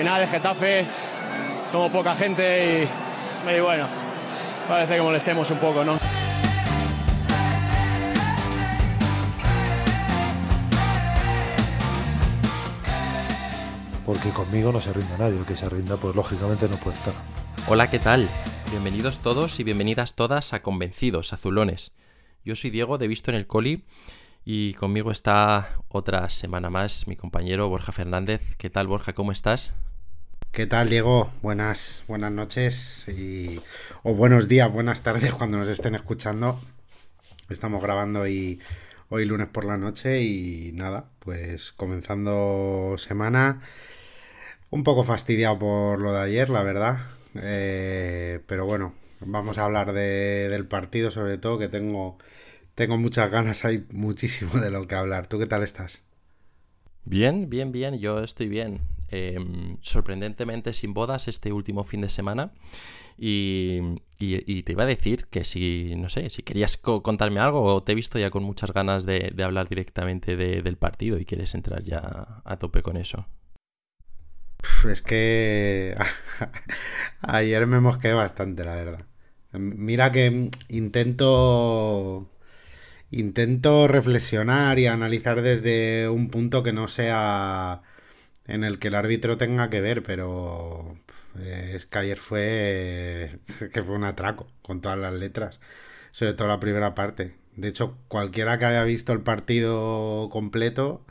final es Getafe, somos poca gente y, y bueno, parece que molestemos un poco, ¿no? porque conmigo no se rinda nadie, el que se rinda pues lógicamente no puede estar. Hola, ¿qué tal? Bienvenidos todos y bienvenidas todas a Convencidos Azulones. Yo soy Diego de Visto en el Coli y conmigo está otra semana más mi compañero Borja Fernández. ¿Qué tal Borja? ¿Cómo estás? ¿Qué tal, Diego? Buenas, buenas noches y, o buenos días, buenas tardes cuando nos estén escuchando. Estamos grabando hoy, lunes por la noche y nada, pues comenzando semana. Un poco fastidiado por lo de ayer, la verdad. Eh, pero bueno, vamos a hablar de, del partido sobre todo, que tengo, tengo muchas ganas, hay muchísimo de lo que hablar. ¿Tú qué tal estás? Bien, bien, bien, yo estoy bien. Eh, sorprendentemente sin bodas este último fin de semana. Y, y, te iba a decir que si, no sé, si querías co contarme algo o te he visto ya con muchas ganas de, hablar directamente de, del partido y quieres entrar ya a tope con eso. Es que ayer me mosqué bastante, la verdad. Mira que intento intento reflexionar y analizar desde un punto que no sea en el que el árbitro tenga que ver, pero es que ayer fue que fue un atraco con todas las letras, sobre todo la primera parte. De hecho, cualquiera que haya visto el partido completo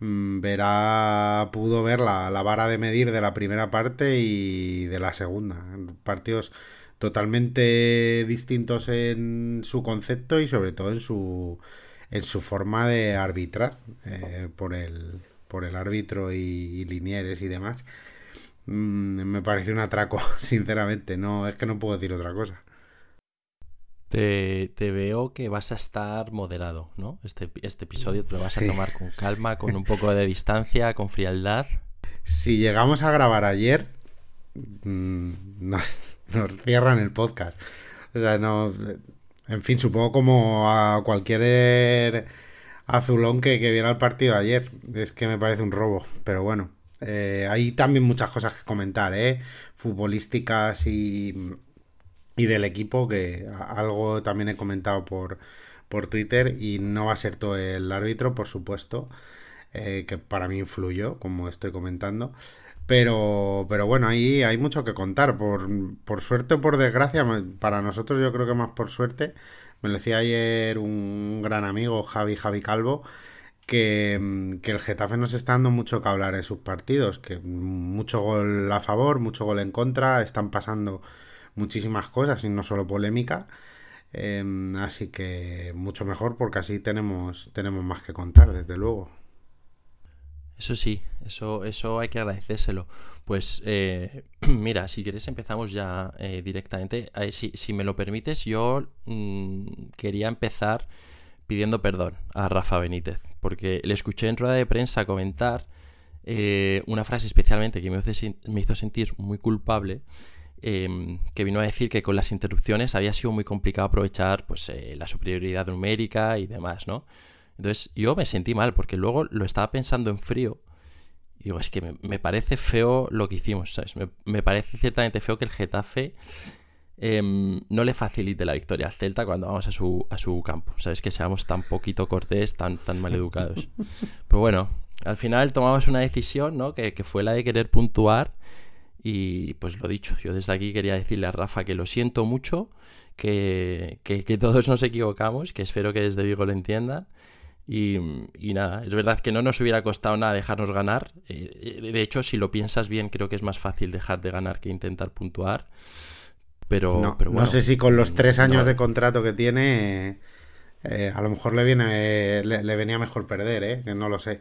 verá, pudo ver la, la, vara de medir de la primera parte y de la segunda. Partidos totalmente distintos en su concepto y sobre todo en su, en su forma de arbitrar eh, por, el, por el árbitro y, y linieres y demás. Mm, me parece un atraco, sinceramente. No, es que no puedo decir otra cosa. Te, te, veo que vas a estar moderado, ¿no? Este, este episodio te lo vas sí. a tomar con calma, con un poco de distancia, con frialdad. Si llegamos a grabar ayer, mmm, nos, nos, cierran el podcast. O sea, no. En fin, supongo como a cualquier azulón que, que viera el partido ayer. Es que me parece un robo, pero bueno. Eh, hay también muchas cosas que comentar, ¿eh? Futbolísticas y y del equipo, que algo también he comentado por, por Twitter, y no va a ser todo el árbitro, por supuesto, eh, que para mí influyó, como estoy comentando. Pero, pero bueno, ahí hay mucho que contar. Por, por suerte o por desgracia, para nosotros yo creo que más por suerte, me lo decía ayer un gran amigo, Javi Javi Calvo, que, que, el Getafe nos está dando mucho que hablar en sus partidos, que mucho gol a favor, mucho gol en contra, están pasando muchísimas cosas y no solo polémica. Eh, así que mucho mejor porque así tenemos, tenemos más que contar, desde luego. Eso sí, eso, eso hay que agradecérselo. Pues eh, mira, si quieres empezamos ya eh, directamente. Eh, si, si, me lo permites, yo mmm, quería empezar pidiendo perdón a Rafa Benítez, porque le escuché en rueda de prensa comentar eh, una frase especialmente que me hizo, me hizo sentir muy culpable eh, que vino a decir que con las interrupciones había sido muy complicado aprovechar pues, eh, la superioridad numérica y demás, ¿no? Entonces yo me sentí mal porque luego lo estaba pensando en frío y digo, es que me, me parece feo lo que hicimos, ¿sabes? Me, me, parece ciertamente feo que el Getafe eh, no le facilite la victoria al Celta cuando vamos a su, a su campo, ¿sabes? Que seamos tan poquito cortés, tan, tan mal educados. Pero bueno, al final tomamos una decisión, ¿no? Que, que fue la de querer puntuar y pues lo dicho, yo desde aquí quería decirle a Rafa que lo siento mucho, que, que, que todos nos equivocamos, que espero que desde Vigo lo entiendan. Y, y, nada, es verdad que no nos hubiera costado nada dejarnos ganar. Eh, de hecho, si lo piensas bien, creo que es más fácil dejar de ganar que intentar puntuar. Pero, no, pero bueno, no sé si con los tres años no. de contrato que tiene, eh, a lo mejor le, viene, le, le, venía mejor perder, ¿eh? que no lo sé.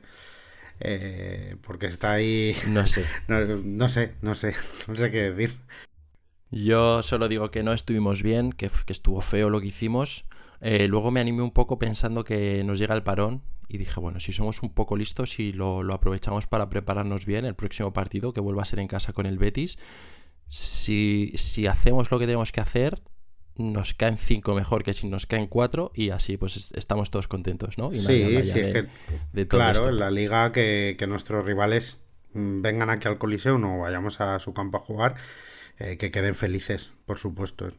Eh, porque está ahí. No sé. no, no, sé, no sé. No sé qué decir. Yo solo digo que no estuvimos bien, que, que estuvo feo lo que hicimos. Eh, luego me animé un poco pensando que nos llega el parón y dije, bueno, si somos un poco listos y lo, lo, aprovechamos para prepararnos bien el próximo partido, que vuelva a ser en casa con el Betis, si, si hacemos lo que tenemos que hacer, nos caen 5 mejor que si nos caen 4 y así pues estamos todos contentos, ¿no? Y sí, sí, de, de claro, esto. en la liga que, que, nuestros rivales vengan aquí al Coliseo o vayamos a su campo a jugar, eh, que queden felices, por supuesto. Es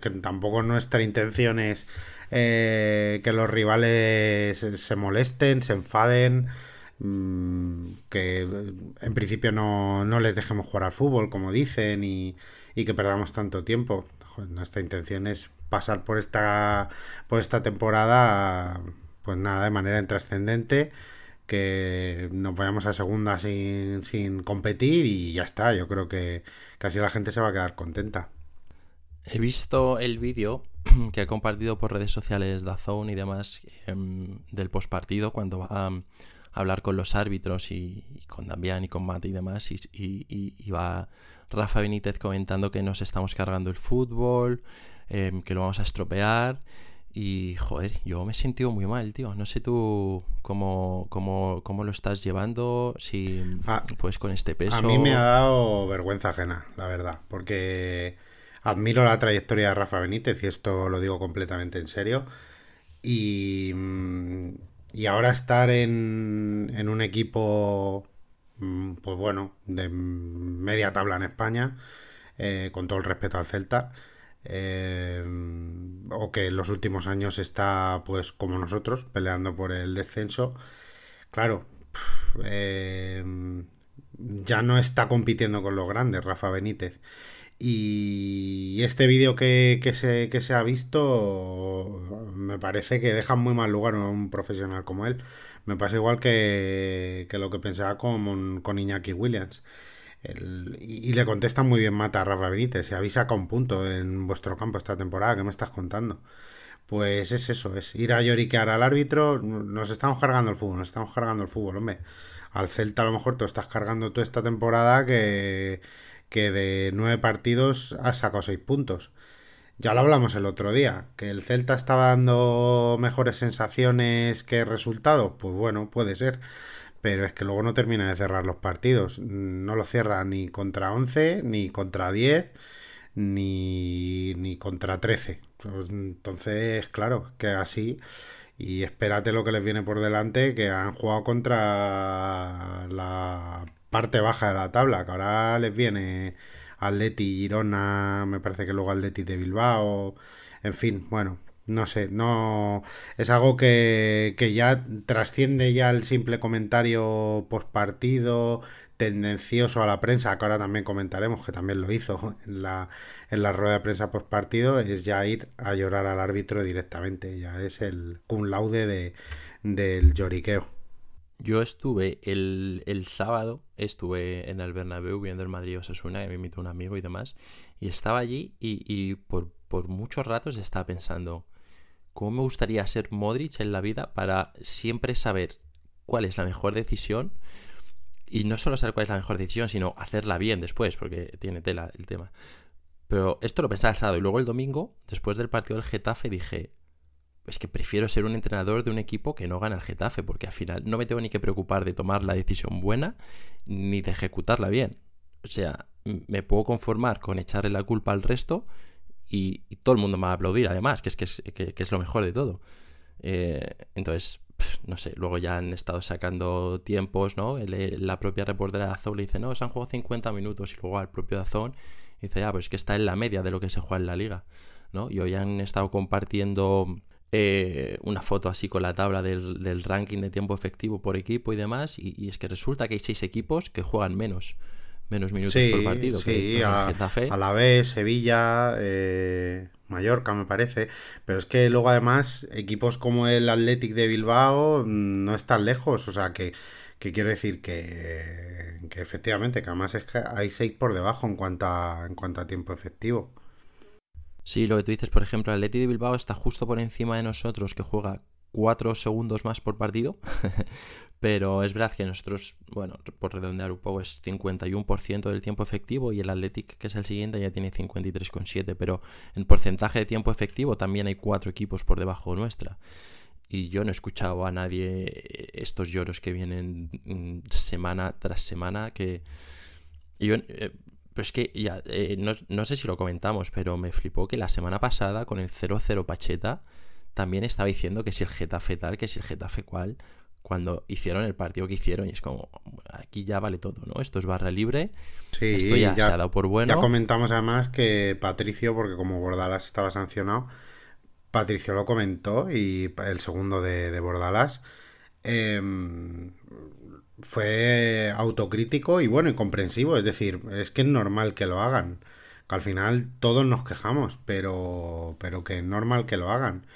que tampoco nuestra intención es eh, que los rivales se molesten, se enfaden, mm, que en principio no, no, les dejemos jugar al fútbol, como dicen, y, y que perdamos tanto tiempo. nuestra intención es pasar por esta, por esta temporada, pues nada, de manera intrascendente que nos vayamos a segunda sin, sin competir y ya está. Yo creo que casi la gente se va a quedar contenta. He visto el vídeo que ha compartido por redes sociales Dazón y demás em, del postpartido cuando va a, hablar con los árbitros y, con Damián y con Mate y demás y, y, va Rafa Benítez comentando que nos estamos cargando el fútbol, em, que lo vamos a estropear y, joder, yo me he sentido muy mal, tío. No sé tú cómo, cómo, cómo lo estás llevando, si ah, pues con este peso. A mí me ha dado vergüenza ajena, la verdad, porque admiro la trayectoria de Rafa Benítez y esto lo digo completamente en serio. Y, mm, y ahora estar en, en un equipo, mm, pues bueno, de media tabla en España, eh, con todo el respeto al Celta eh, o que en los últimos años está pues como nosotros peleando por el descenso. Claro eh, ya no está compitiendo con los grandes Rafa Benítez. Y este vídeo que, se, que se ha visto me parece que deja muy mal lugar a un profesional como él. Me pasa igual que, que lo que pensaba con, con Iñaki Williams y, le contesta muy bien Mata a Rafa Benítez. Se avisa con un punto en vuestro campo esta temporada. ¿Qué me estás contando? Pues es eso, es ir a lloriquear al árbitro. Nos estamos cargando el fútbol, nos estamos cargando el fútbol, hombre. Al Celta a lo mejor tú estás cargando toda esta temporada que, que de nueve partidos has sacado seis puntos. Ya lo hablamos el otro día, que el Celta estaba dando mejores sensaciones que resultados. Pues bueno, puede ser pero es que luego no termina de cerrar los partidos. No lo cierra ni contra 11, ni contra 10, ni, ni contra 13. Pues, entonces, claro, que así. Y espérate lo que les viene por delante, que han jugado contra la parte baja de la tabla, que ahora les viene Atleti, Girona, me parece que luego Atleti de Bilbao, en fin, bueno, no sé, no es algo que, ya trasciende ya el simple comentario post partido tendencioso a la prensa, que ahora también comentaremos, que también lo hizo en la, en la rueda de prensa post partido, es ya ir a llorar al árbitro directamente, ya es el cum laude de, del lloriqueo. Yo estuve el, el, sábado, estuve en el Bernabéu viendo el Madrid Osasuna, que me invitó un amigo y demás, y estaba allí y, y por, por muchos ratos estaba pensando, cómo me gustaría ser Modric en la vida para siempre saber cuál es la mejor decisión y no solo saber cuál es la mejor decisión, sino hacerla bien después, porque tiene tela el tema. Pero esto lo pensaba el sábado y luego el domingo, después del partido del Getafe, dije, es que prefiero ser un entrenador de un equipo que no gana el Getafe, porque al final no me tengo ni que preocupar de tomar la decisión buena ni de ejecutarla bien. O sea, me puedo conformar con echarle la culpa al resto y, todo el mundo me va a aplaudir, además, que es, que es, que, es lo mejor de todo. Eh, entonces, no sé, luego ya han estado sacando tiempos, ¿no? la propia reportera de Azón le dice, no, se han jugado 50 minutos, y luego al propio Azón dice, ya, pues es que está en la media de lo que se juega en la liga, ¿no? Y hoy han estado compartiendo eh, una foto así con la tabla del, ranking de tiempo efectivo por equipo y demás, y, y, es que resulta que hay seis equipos que juegan menos menos minutos por partido. Sí, a, la vez, Sevilla, eh, Mallorca me parece. Pero es que luego además equipos como el Athletic de Bilbao mm, no están lejos. O sea que, quiero decir que, que, efectivamente, que además es que hay seis por debajo en cuanto a, en cuanto a tiempo efectivo. Sí, lo que tú dices, por ejemplo, el Athletic de Bilbao está justo por encima de nosotros, que juega cuatro segundos más por partido, pero es verdad que nosotros, bueno, por redondear un poco, es 51% del tiempo efectivo y el Athletic, que es el siguiente, ya tiene 53,7%, pero en porcentaje de tiempo efectivo también hay cuatro equipos por debajo nuestra. Y yo no he escuchado a nadie estos lloros que vienen mm, semana tras semana, que... Yo, eh, pero es que ya, eh, no, no sé si lo comentamos, pero me flipó que la semana pasada con el 0-0 Pacheta también estaba diciendo que si el Getafe tal, que si el Getafe cual, cuando hicieron el partido que hicieron. Y es como, aquí ya vale todo, ¿no? Esto es barra libre. Sí, Esto ya, se ha dado por bueno. Ya comentamos además que Patricio, porque como Bordalas estaba sancionado, Patricio lo comentó y el segundo de, de Bordalas em, fue autocrítico y bueno, y comprensivo. Es decir, es que es normal que lo hagan. Que al final todos nos quejamos, pero, pero que es normal que lo hagan.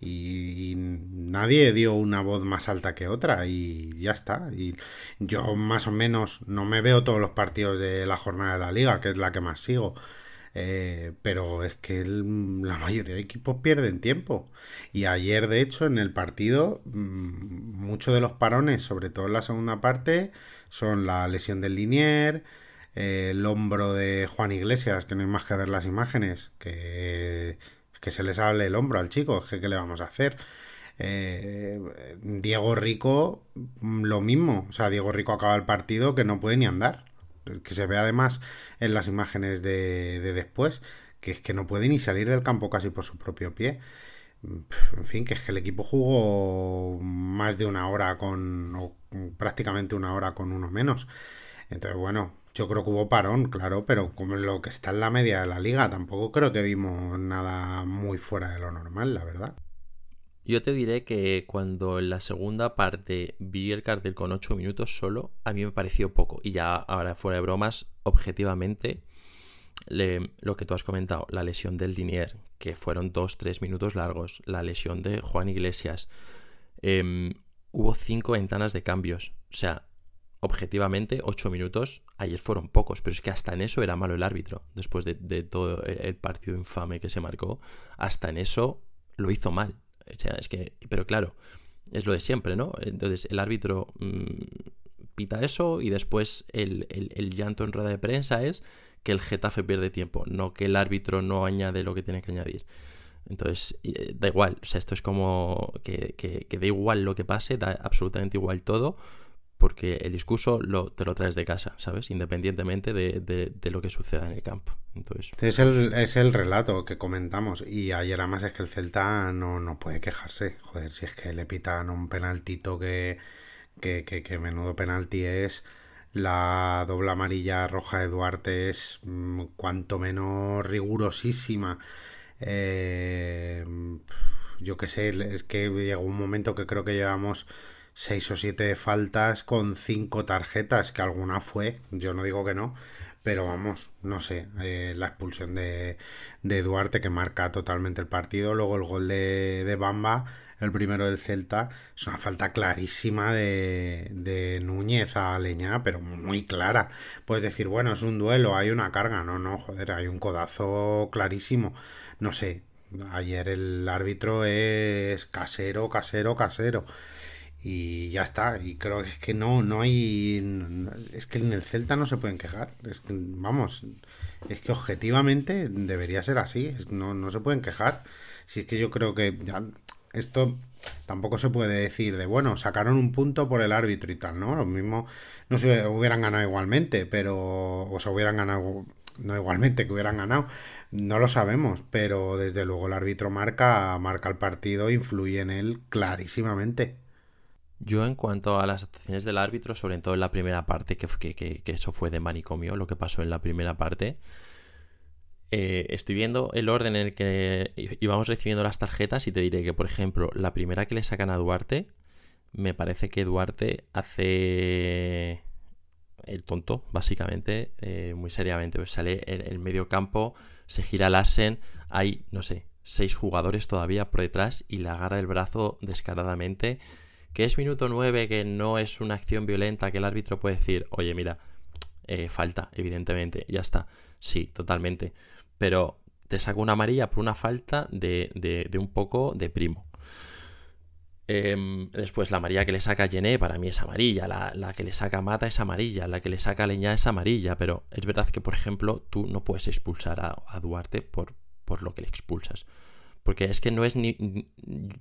Y, y nadie dio una voz más alta que otra y ya está. Y yo más o menos no me veo todos los partidos de la jornada de la liga, que es la que más sigo. Eh, pero es que la mayoría de equipos pierden tiempo. Y ayer, de hecho, en el partido, mm, muchos de los parones, sobre todo en la segunda parte, son la lesión del Linier, eh, el hombro de Juan Iglesias, que no hay más que ver las imágenes, que, que se le sale el hombro al chico, es que ¿qué le vamos a hacer? Eh, Diego Rico, mm, lo mismo, o sea, Diego Rico acaba el partido que no puede ni andar que se ve además en las imágenes de, de después, que es que no puede ni salir del campo casi por su propio pie. En fin, que es que el equipo jugó más de una hora con, o prácticamente una hora con uno menos. Entonces, bueno, yo creo que hubo parón, claro, pero como lo que está en la media de la liga, tampoco creo que vimos nada muy fuera de lo normal, la verdad. Yo te diré que cuando en la segunda parte vi el cartel con 8 minutos solo, a mí me pareció poco. Y ya ahora fuera de bromas, objetivamente, lo que tú has comentado, la lesión del Linier, que fueron 2-3 minutos largos, la lesión de Juan Iglesias, em, hubo 5 ventanas de cambios. O sea, objetivamente, 8 minutos, ayer fueron pocos, pero es que hasta en eso era malo el árbitro, después de, todo el partido infame que se marcó, hasta en eso lo hizo mal. O sea, es que, pero claro, es lo de siempre, ¿no? Entonces el árbitro mm, pita eso y después el, llanto en rueda de prensa es que el Getafe pierde tiempo, no que el árbitro no añade lo que tiene que añadir. Entonces, eh, da igual, o sea, esto es como que, que da igual lo que pase, da absolutamente igual todo, porque el discurso lo, te lo traes de casa, ¿sabes? Independientemente de, de- lo que suceda en el campo. Entonces, Es el, es el relato que comentamos. Y ayer además es que el Celta no, no puede quejarse. Joder, si es que le pitan un penaltito que, que, que, que menudo penalti es. La doble amarilla roja de Duarte es mm, cuanto menos rigurosísima. Eh, yo qué sé, es que llegó un momento que creo que llevamos seis o siete faltas con cinco tarjetas, que alguna fue, yo no digo que no, pero vamos, no sé, eh, la expulsión de, de Duarte que marca totalmente el partido, luego el gol de, de Bamba, el primero del Celta, es una falta clarísima de, de Núñez a Leñá, pero muy clara. Puedes decir, bueno, es un duelo, hay una carga, no, no, joder, hay un codazo clarísimo, no sé. Ayer el árbitro es casero, casero, casero y ya está. Y creo que es que no, no hay. Es que en el Celta no se pueden quejar. Es que, vamos, es que objetivamente debería ser así. Es que no, no se pueden quejar. Si es que yo creo que ya esto tampoco se puede decir de bueno, sacaron un punto por el árbitro y tal, ¿no? Lo mismo no se hubieran ganado igualmente, pero. O se hubieran ganado. No igualmente que hubieran ganado, no lo sabemos, pero desde luego el árbitro marca, marca el partido, influye en él clarísimamente. Yo en cuanto a las actuaciones del árbitro, sobre todo en la primera parte, que, que, que, eso fue de manicomio, lo que pasó en la primera parte, eh, estoy viendo el orden en el que íbamos recibiendo las tarjetas y te diré que, por ejemplo, la primera que le sacan a Duarte, me parece que Duarte hace el tonto, básicamente, eh, muy seriamente. Pues sale el, el medio campo, se gira Larsen, hay, no sé, seis jugadores todavía por detrás y le agarra el brazo descaradamente que es minuto 9, que no es una acción violenta, que el árbitro puede decir, oye, mira, eh, falta, evidentemente, ya está. Sí, totalmente. Pero te saco una amarilla por una falta de, de, un poco de primo. Eh, después la amarilla que le saca Gené para mí es amarilla, la, la, que le saca Mata es amarilla, la que le saca Leña es amarilla, pero es verdad que, por ejemplo, tú no puedes expulsar a, a Duarte por, por lo que le expulsas. Porque es que no es ni.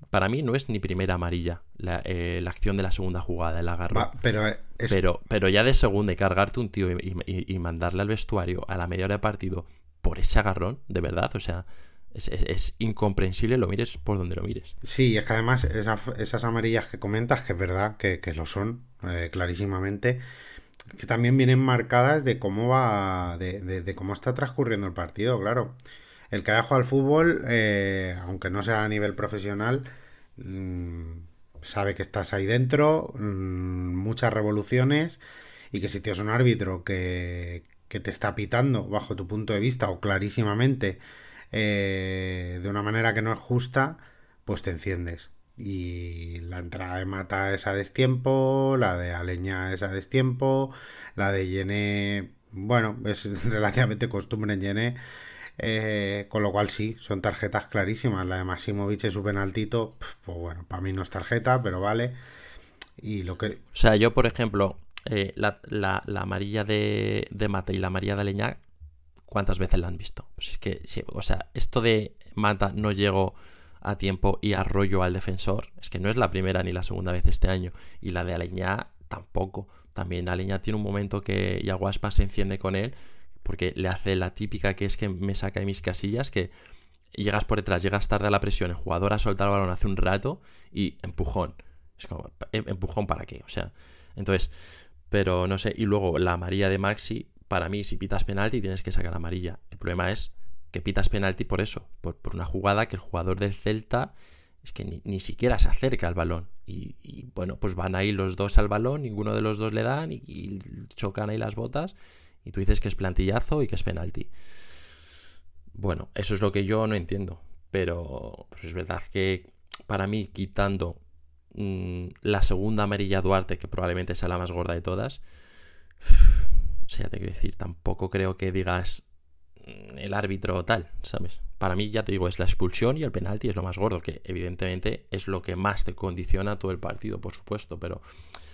Para mí no es ni primera amarilla la, eh, la acción de la segunda jugada, el agarro. Va, pero, es... pero, pero ya de segunda y cargarte un tío y, y, y, mandarle al vestuario a la media hora de partido por ese agarrón, de verdad, o sea, Es, incomprensible, lo mires por donde lo mires. Sí, es que además esas amarillas que comentas, que es verdad que, lo son, eh, clarísimamente, que también vienen marcadas de cómo va, de, cómo está transcurriendo el partido, claro. El que haya jugado al fútbol, eh, aunque no sea a nivel profesional, mm, sabe que estás ahí dentro, mm, muchas revoluciones, y que si tienes un árbitro que, que te está pitando bajo tu punto de vista o clarísimamente eh, de una manera que no es justa, pues te enciendes. Y la entrada de Mata es a destiempo, la de Aleña es a destiempo, la de Yené, bueno, es relativamente costumbre en Yené, eh, con lo cual sí, son tarjetas clarísimas. La de Maximovic es su penaltito, pues bueno, para mí no es tarjeta, pero vale. Y lo que... O sea, yo por ejemplo, eh, la, amarilla de, de Mata y la amarilla de Aleña ¿cuántas veces la han visto? Pues es que, o sea, esto de Mata no llegó a tiempo y arroyo al defensor, es que no es la primera ni la segunda vez este año. Y la de Aleñá tampoco. También Aleñá tiene un momento que Yaguaspa se enciende con él, porque le hace la típica que es que me saca de mis casillas, que llegas por detrás, llegas tarde a la presión, el jugador ha soltado el balón hace un rato y empujón. Es como, ¿em, empujón para qué? O sea, entonces, pero no sé. Y luego la María de Maxi, para mí, si pitas penalti, tienes que sacar amarilla. El problema es que pitas penalti por eso, por, una jugada que el jugador del Celta es que ni, siquiera se acerca al balón. Y, bueno, pues van ahí los dos al balón, ninguno de los dos le dan y, chocan ahí las botas. Y tú dices que es plantillazo y que es penalti. Bueno, eso es lo que yo no entiendo. Pero pues es verdad que para mí, quitando mm, la segunda amarilla Duarte, que probablemente sea la más gorda de todas, o sea, te quiero decir, tampoco creo que digas mm, el árbitro tal, ¿sabes? Para mí, ya te digo, es la expulsión y el penalti es lo más gordo, que evidentemente es lo que más te condiciona todo el partido, por supuesto, pero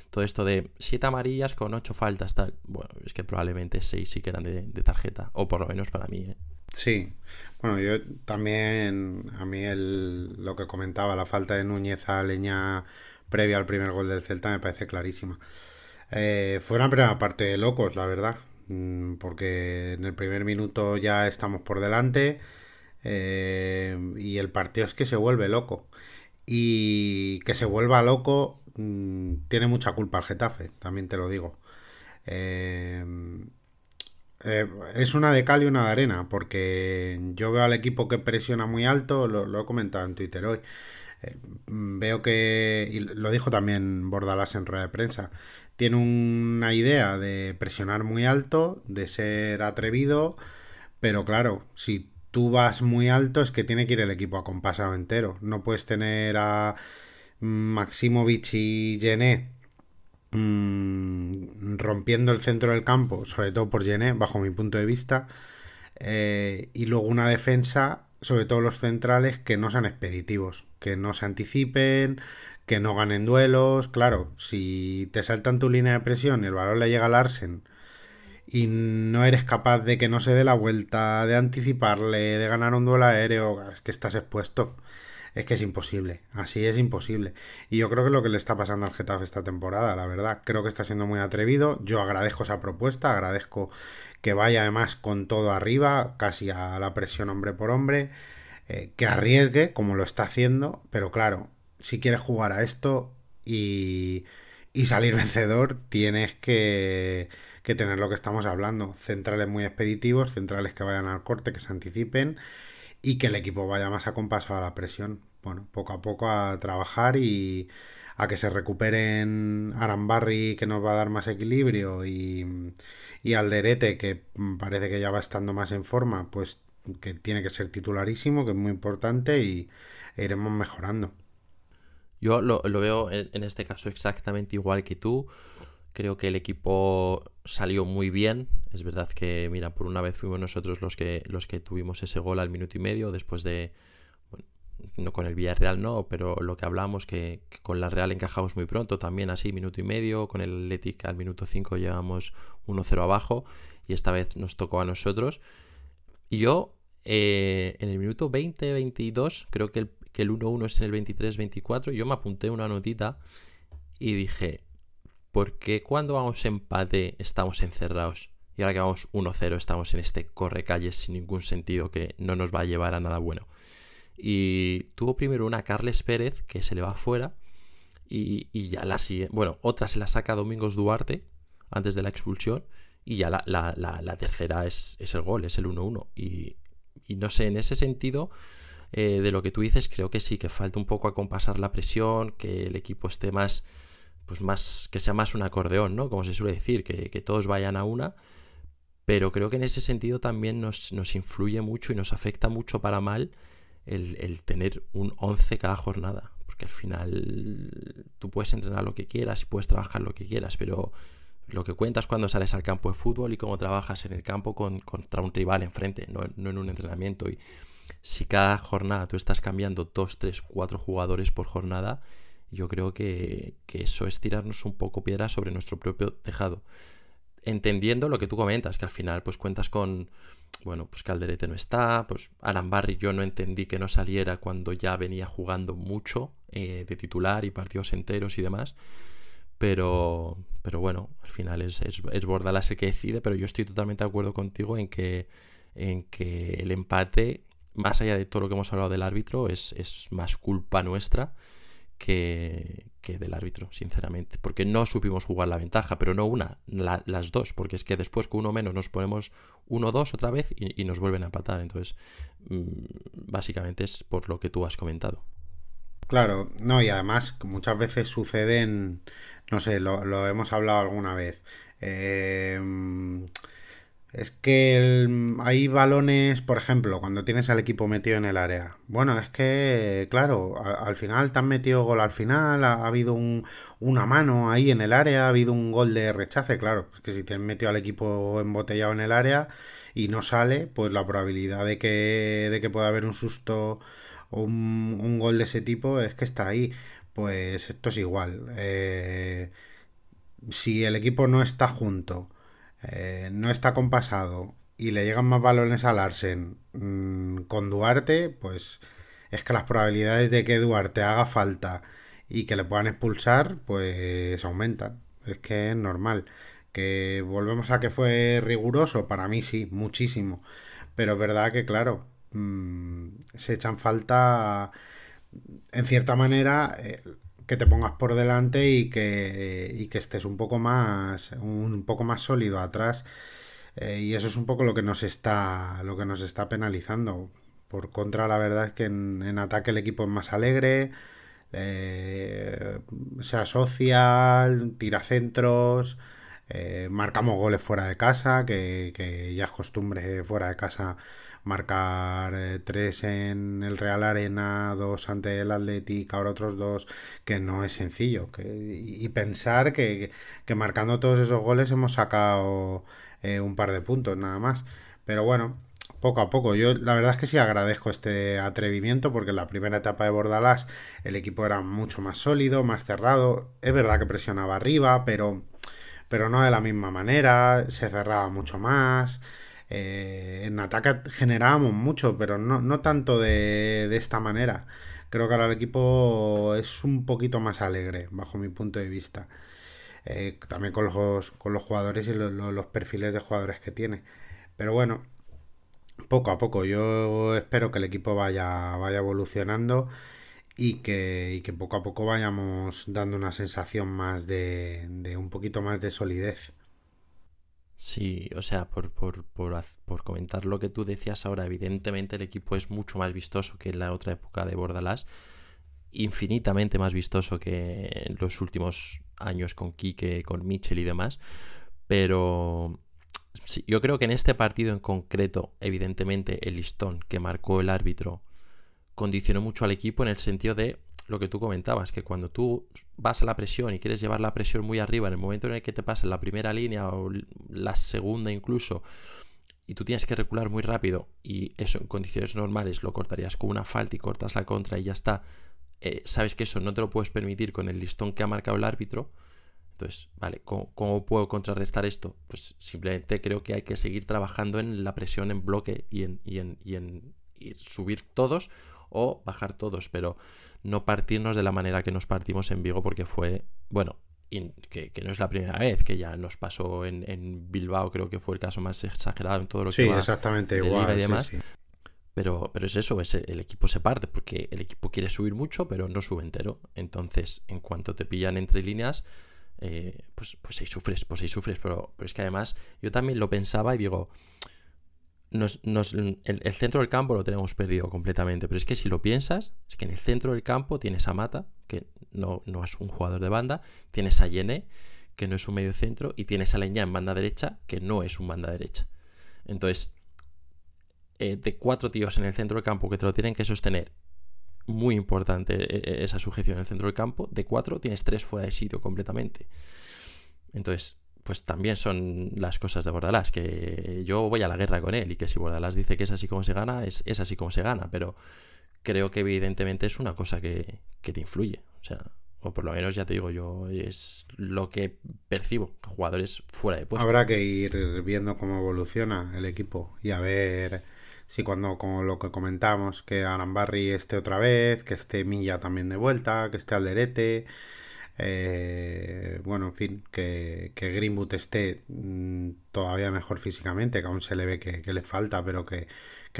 todo esto de siete amarillas con ocho faltas, tal, bueno, es que probablemente seis sí que eran de, tarjeta, o por lo menos para mí, ¿eh? Sí, bueno, yo también, a mí el, lo que comentaba, la falta de Núñez a Leña previa al primer gol del Celta me parece clarísima. Eh, fue una primera parte de locos, la verdad. Mm, porque en el primer minuto ya estamos por delante. Eh, y el partido es que se vuelve loco. Y que se vuelva loco mm, tiene mucha culpa el Getafe, también te lo digo. Eh, es una de cal y una de arena, porque yo veo al equipo que presiona muy alto, lo, he comentado en Twitter hoy. veo que, y lo dijo también Bordalas en rueda de prensa, tiene una idea de presionar muy alto, de ser atrevido, pero claro, si tú vas muy alto es que tiene que ir el equipo acompasado entero. No puedes tener a Maximovic y Gené mm, rompiendo el centro del campo, sobre todo por Gené, bajo mi punto de vista, eh, y luego una defensa, sobre todo los centrales, que no sean expeditivos, que no se anticipen, que no ganen duelos. Claro, si te saltan tu línea de presión y el balón le llega al Arsen y no eres capaz de que no se dé la vuelta, de anticiparle, de ganar un duelo aéreo, es que estás expuesto. Es que es imposible, así es imposible. Y yo creo que es lo que le está pasando al Getafe esta temporada, la verdad. Creo que está siendo muy atrevido. Yo agradezco esa propuesta, agradezco que vaya además con todo arriba, casi a la presión hombre por hombre, eh, que arriesgue como lo está haciendo, pero claro, si quieres jugar a esto y, salir vencedor, tienes que, tener lo que estamos hablando. Centrales muy expeditivos, centrales que vayan al corte, que se anticipen y que el equipo vaya más acompasado a la presión. Bueno, poco a poco a trabajar y a que se recuperen Arambarri, que nos va a dar más equilibrio, y, y Alderete, que parece que ya va estando más en forma, pues que tiene que ser titularísimo, que es muy importante y iremos mejorando. Yo lo, veo en, este caso exactamente igual que tú. Creo que el equipo salió muy bien. Es verdad que, mira, por una vez fuimos nosotros los que, los que tuvimos ese gol al minuto y medio después de, no con el Villarreal no, pero lo que hablamos que, con la Real encajamos muy pronto, también así, minuto y medio, con el Athletic al minuto 5 llevamos 1-0 abajo y esta vez nos tocó a nosotros. Y yo eh, en el minuto 20-22 creo que el, que el 1-1 es en el 23-24, yo me apunté una notita y dije, ¿por qué cuando vamos empate estamos encerrados y ahora que vamos 1-0 estamos en este corre calles sin ningún sentido que no nos va a llevar a nada bueno. Y tuvo primero una Carles Pérez que se le va afuera y, ya la sigue. Bueno, otra se la saca Domingos Duarte antes de la expulsión y ya la, tercera es, el gol, es el 1-1. Y, no sé, en ese sentido, eh, de lo que tú dices, creo que sí, que falta un poco a compasar la presión, que el equipo esté más, pues más, que sea más un acordeón, ¿no? Como se suele decir, que, que todos vayan a una pero creo que en ese sentido también nos, influye mucho y nos afecta mucho para mal el, tener un 11 cada jornada. Porque al final tú puedes entrenar lo que quieras y puedes trabajar lo que quieras, pero lo que cuentas cuando sales al campo de fútbol y cómo trabajas en el campo contra un rival enfrente, no, no en un entrenamiento. Y si cada jornada tú estás cambiando 2, 3, 4 jugadores por jornada, yo creo que, que eso es tirarnos un poco piedra sobre nuestro propio tejado. Entendiendo lo que tú comentas, que al final pues cuentas con, bueno, pues Calderete no está, pues Arambarri yo no entendí que no saliera cuando ya venía jugando mucho eh, de titular y partidos enteros y demás, pero, pero bueno, al final es, es, es Bordalas el que decide, pero yo estoy totalmente de acuerdo contigo en que, en que el empate, más allá de todo lo que hemos hablado del árbitro, es, es más culpa nuestra que, del árbitro, sinceramente. Porque no supimos jugar la ventaja, pero no una, las dos. Porque es que después con uno menos nos ponemos uno dos otra vez y, nos vuelven a empatar. Entonces, mm, básicamente es por lo que tú has comentado. Claro, no, y además muchas veces suceden, no sé, lo, lo hemos hablado alguna vez. Eh, es que hay balones, por ejemplo, cuando tienes al equipo metido en el área. Bueno, es que, claro, al final te han metido gol al final, ha, habido una mano ahí en el área, ha habido un gol de rechace, claro. Que si te han metido al equipo embotellado en el área y no sale, pues la probabilidad de que, de que pueda haber un susto o un, gol de ese tipo es que está ahí. Pues esto es igual. Eh, si el equipo no está junto eh, no está compasado y le llegan más balones al Arsen mm, con Duarte, pues es que las probabilidades de que Duarte haga falta y que le puedan expulsar, pues aumentan. Es que es normal. Que volvemos a que fue riguroso, para mí sí, muchísimo. Pero es verdad que, claro, mm, se echan falta, en cierta manera, eh, que te pongas por delante y que, y que estés un poco más un poco más sólido atrás. Eh, y eso es un poco lo que nos está lo que nos está penalizando. Por contra la verdad es que en, ataque el equipo es más alegre eh, se asocia tira centros eh, marcamos goles fuera de casa que, que ya es costumbre fuera de casa marcar eh, tres en el Real Arena, dos ante el Athletic, ahora otros dos, que no es sencillo. Que, y pensar que, que, marcando todos esos goles hemos sacado eh, un par de puntos nada más. Pero bueno, poco a poco. Yo la verdad es que sí agradezco este atrevimiento porque en la primera etapa de Bordalás el equipo era mucho más sólido, más cerrado. Es verdad que presionaba arriba, pero, pero no de la misma manera, se cerraba mucho más. Eh, en ataque generábamos mucho, pero no, tanto de, esta manera. Creo que ahora el equipo es un poquito más alegre, bajo mi punto de vista. Eh, también con los, con los jugadores y los, perfiles de jugadores que tiene. Pero bueno, poco a poco. Yo espero que el equipo vaya, vaya evolucionando y que, que poco a poco vayamos dando una sensación más de, de un poquito más de solidez. Sí, o sea, por, por, por, por, comentar lo que tú decías ahora, evidentemente el equipo es mucho más vistoso que en la otra época de Bordalás, infinitamente más vistoso que en los últimos años con Quique, con Mitchell y demás, pero sí, yo creo que en este partido en concreto, evidentemente el listón que marcó el árbitro condicionó mucho al equipo en el sentido de lo que tú comentabas, que cuando tú vas a la presión y quieres llevar la presión muy arriba, en el momento en el que te pasa la primera línea o la segunda incluso, y tú tienes que recular muy rápido, y eso en condiciones normales lo cortarías con una falta y cortas la contra y ya está, eh, sabes que eso no te lo puedes permitir con el listón que ha marcado el árbitro. Entonces, vale, ¿cómo, puedo contrarrestar esto? Pues simplemente creo que hay que seguir trabajando en la presión en bloque y en, y en, y en subir todos o bajar todos, pero no partirnos de la manera que nos partimos en Vigo porque fue, bueno, y que, no es la primera vez, que ya nos pasó en, Bilbao, creo que fue el caso más exagerado en todo lo que sí, exactamente igual, y demás. Pero, pero es eso, es el equipo se parte, porque el equipo quiere subir mucho, pero no sube entero. Entonces, en cuanto te pillan entre líneas, eh, pues, pues ahí sufres, pues ahí sufres. Pero, pero es que además, yo también lo pensaba y digo, nos, el, centro del campo lo tenemos perdido completamente. Pero es que si lo piensas, es que en el centro del campo tienes a Mata, que no, no es un jugador de banda, tienes a Yene, que no es un medio centro, y tienes a Leña en banda derecha, que no es un banda derecha. Entonces, eh, de cuatro tíos en el centro del campo que te lo tienen que sostener, muy importante eh, eh, esa sujeción en el centro del campo, de cuatro tienes tres fuera de sitio completamente. Entonces, pues también son las cosas de Bordalás, que yo voy a la guerra con él y que si Bordalás dice que es así como se gana, es, es así como se gana, pero creo que evidentemente es una cosa que, que, te influye. O sea, o por lo menos ya te digo yo, es lo que percibo, jugadores fuera de puesto. Habrá que ir viendo cómo evoluciona el equipo y a ver si cuando, como lo que comentamos, que Arambarri esté otra vez, que esté Milla también de vuelta, que esté Alderete, eh, bueno, en fin, que, que Greenwood esté mm, todavía mejor físicamente, que aún se le ve que, le falta, pero que,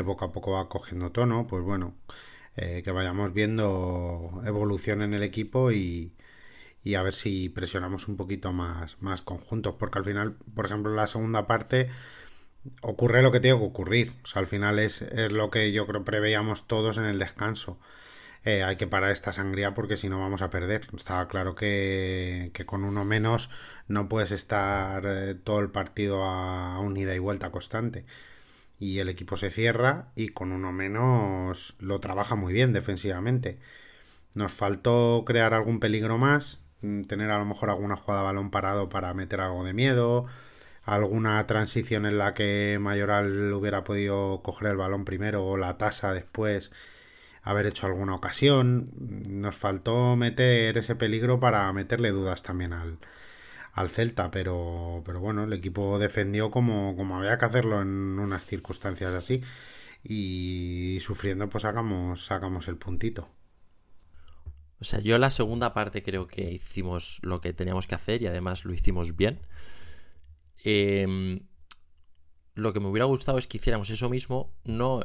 poco a poco va cogiendo tono, pues bueno, eh, que vayamos viendo evolución en el equipo y, y a ver si presionamos un poquito más, más conjuntos, porque al final, por ejemplo, en la segunda parte ocurre lo que tiene que ocurrir. O sea, al final es, lo que yo creo preveíamos todos en el descanso. Eh, hay que parar esta sangría porque si no vamos a perder. Estaba claro que, con uno menos no puedes estar eh, todo el partido a, un ida y vuelta constante. Y el equipo se cierra y con uno menos lo trabaja muy bien defensivamente. Nos faltó crear algún peligro más, mm, tener a lo mejor alguna jugada balón parado para meter algo de miedo, alguna transición en la que Mayoral hubiera podido coger el balón primero o la tasa después haber hecho alguna ocasión. Nos faltó meter ese peligro para meterle dudas también al, al Celta, pero, pero bueno, el equipo defendió como, como había que hacerlo en unas circunstancias así y sufriendo pues sacamos, sacamos el puntito. O sea, yo la segunda parte creo que hicimos lo que teníamos que hacer y además lo hicimos bien. Em, lo que me hubiera gustado es que hiciéramos eso mismo, no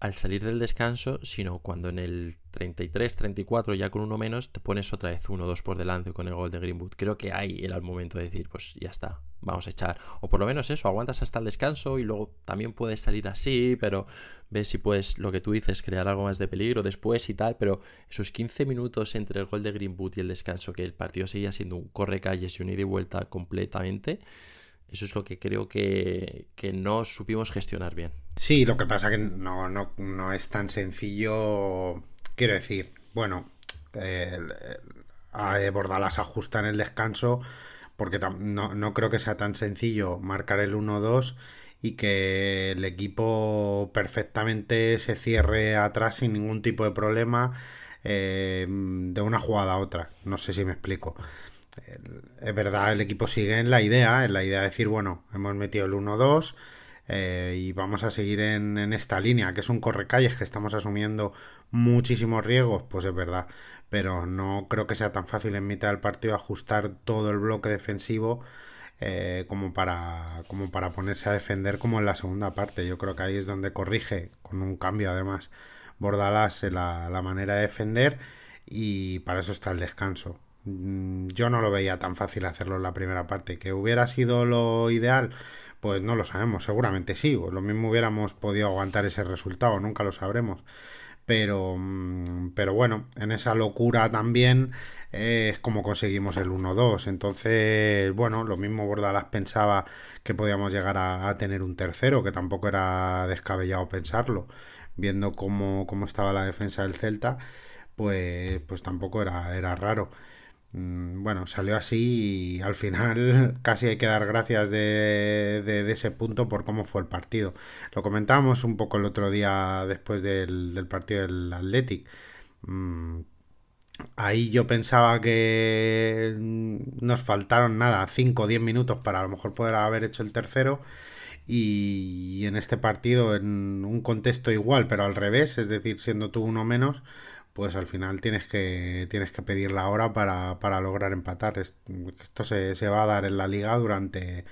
al salir del descanso, sino cuando en el 33, 34, ya con uno menos, te pones otra vez uno, dos por delante con el gol de Greenwood. Creo que ahí era el momento de decir, pues ya está, vamos a echar. O por lo menos eso, aguantas hasta el descanso y luego también puedes salir así, pero ves si puedes, lo que tú dices, crear algo más de peligro después y tal. Pero esos 15 minutos entre el gol de Greenwood y el descanso, que el partido seguía siendo un corre calles y un ida y vuelta completamente eso es lo que creo que, no supimos gestionar bien. Sí, lo que pasa que no, no, es tan sencillo. Quiero decir, bueno, eh, a Bordalas ajusta en el descanso, porque no, no creo que sea tan sencillo marcar el 1-2 y que el equipo perfectamente se cierre atrás sin ningún tipo de problema eh, de una jugada a otra. No sé si me explico es verdad, el equipo sigue en la idea, en la idea de decir, bueno, hemos metido el 1-2 eh, y vamos a seguir en, esta línea, que es un correcalles que estamos asumiendo muchísimos riesgos, pues es verdad, pero no creo que sea tan fácil en mitad del partido ajustar todo el bloque defensivo eh, como, para, como para ponerse a defender como en la segunda parte. Yo creo que ahí es donde corrige, con un cambio además, Bordalás la, la manera de defender y para eso está el descanso. Mm, yo no lo veía tan fácil hacerlo en la primera parte. ¿Que hubiera sido lo ideal? Pues no lo sabemos, seguramente sí. Lo mismo hubiéramos podido aguantar ese resultado, nunca lo sabremos. Pero, mm, pero bueno, en esa locura también eh, es como conseguimos el 1-2. Entonces, bueno, lo mismo Bordalas pensaba que podíamos llegar a, tener un tercero, que tampoco era descabellado pensarlo, viendo cómo, cómo estaba la defensa del Celta, pues, pues tampoco era, era raro. Mm, bueno, salió así y al final casi hay que dar gracias de, ese punto por cómo fue el partido. Lo comentábamos un poco el otro día después del, partido del Athletic. Mm, ahí yo pensaba que nos faltaron nada, 5 o 10 minutos para a lo mejor poder haber hecho el tercero. Y en este partido, en un contexto igual, pero al revés, es decir, siendo tú uno menos, pues al final tienes que, tienes que pedir la hora para, para lograr empatar. Esto se, se, va a dar en la liga durante,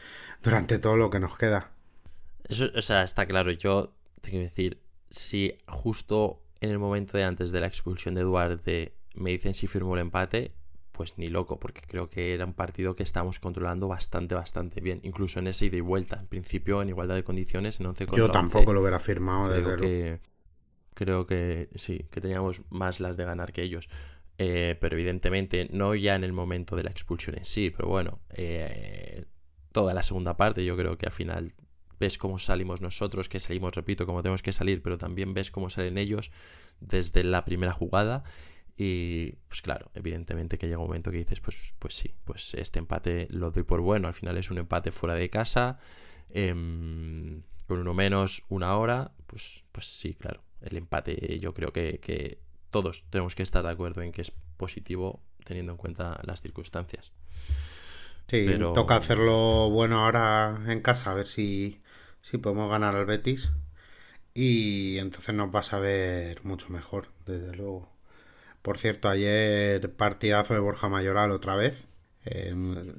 durante todo lo que nos queda. Eso, o sea, está claro. Yo te quiero decir, si justo en el momento de antes de la expulsión de Duarte me dicen si firmó el empate, pues ni loco, porque creo que era un partido que estábamos controlando bastante, bastante bien, incluso en ese ida y vuelta. En principio, en igualdad de condiciones, en 11 contra Yo tampoco lo hubiera firmado, creo que, creo que sí, que teníamos más las de ganar que ellos. Eh, pero evidentemente, no ya en el momento de la expulsión en sí, pero bueno, eh, toda la segunda parte, yo creo que al final ves cómo salimos nosotros, que salimos, repito, como tenemos que salir, pero también ves cómo salen ellos desde la primera jugada. Y pues claro, evidentemente que llega un momento que dices, pues, pues sí, pues este empate lo doy por bueno. Al final es un empate fuera de casa, em, con uno menos, una hora. Pues, pues sí, claro. El empate yo creo que, que todos tenemos que estar de acuerdo en que es positivo teniendo en cuenta las circunstancias. Sí, toca hacerlo bueno ahora en casa, a ver si, si podemos ganar al Betis. Y entonces nos vas a ver mucho mejor, desde luego. Por cierto, ayer partidazo de Borja Mayoral otra vez.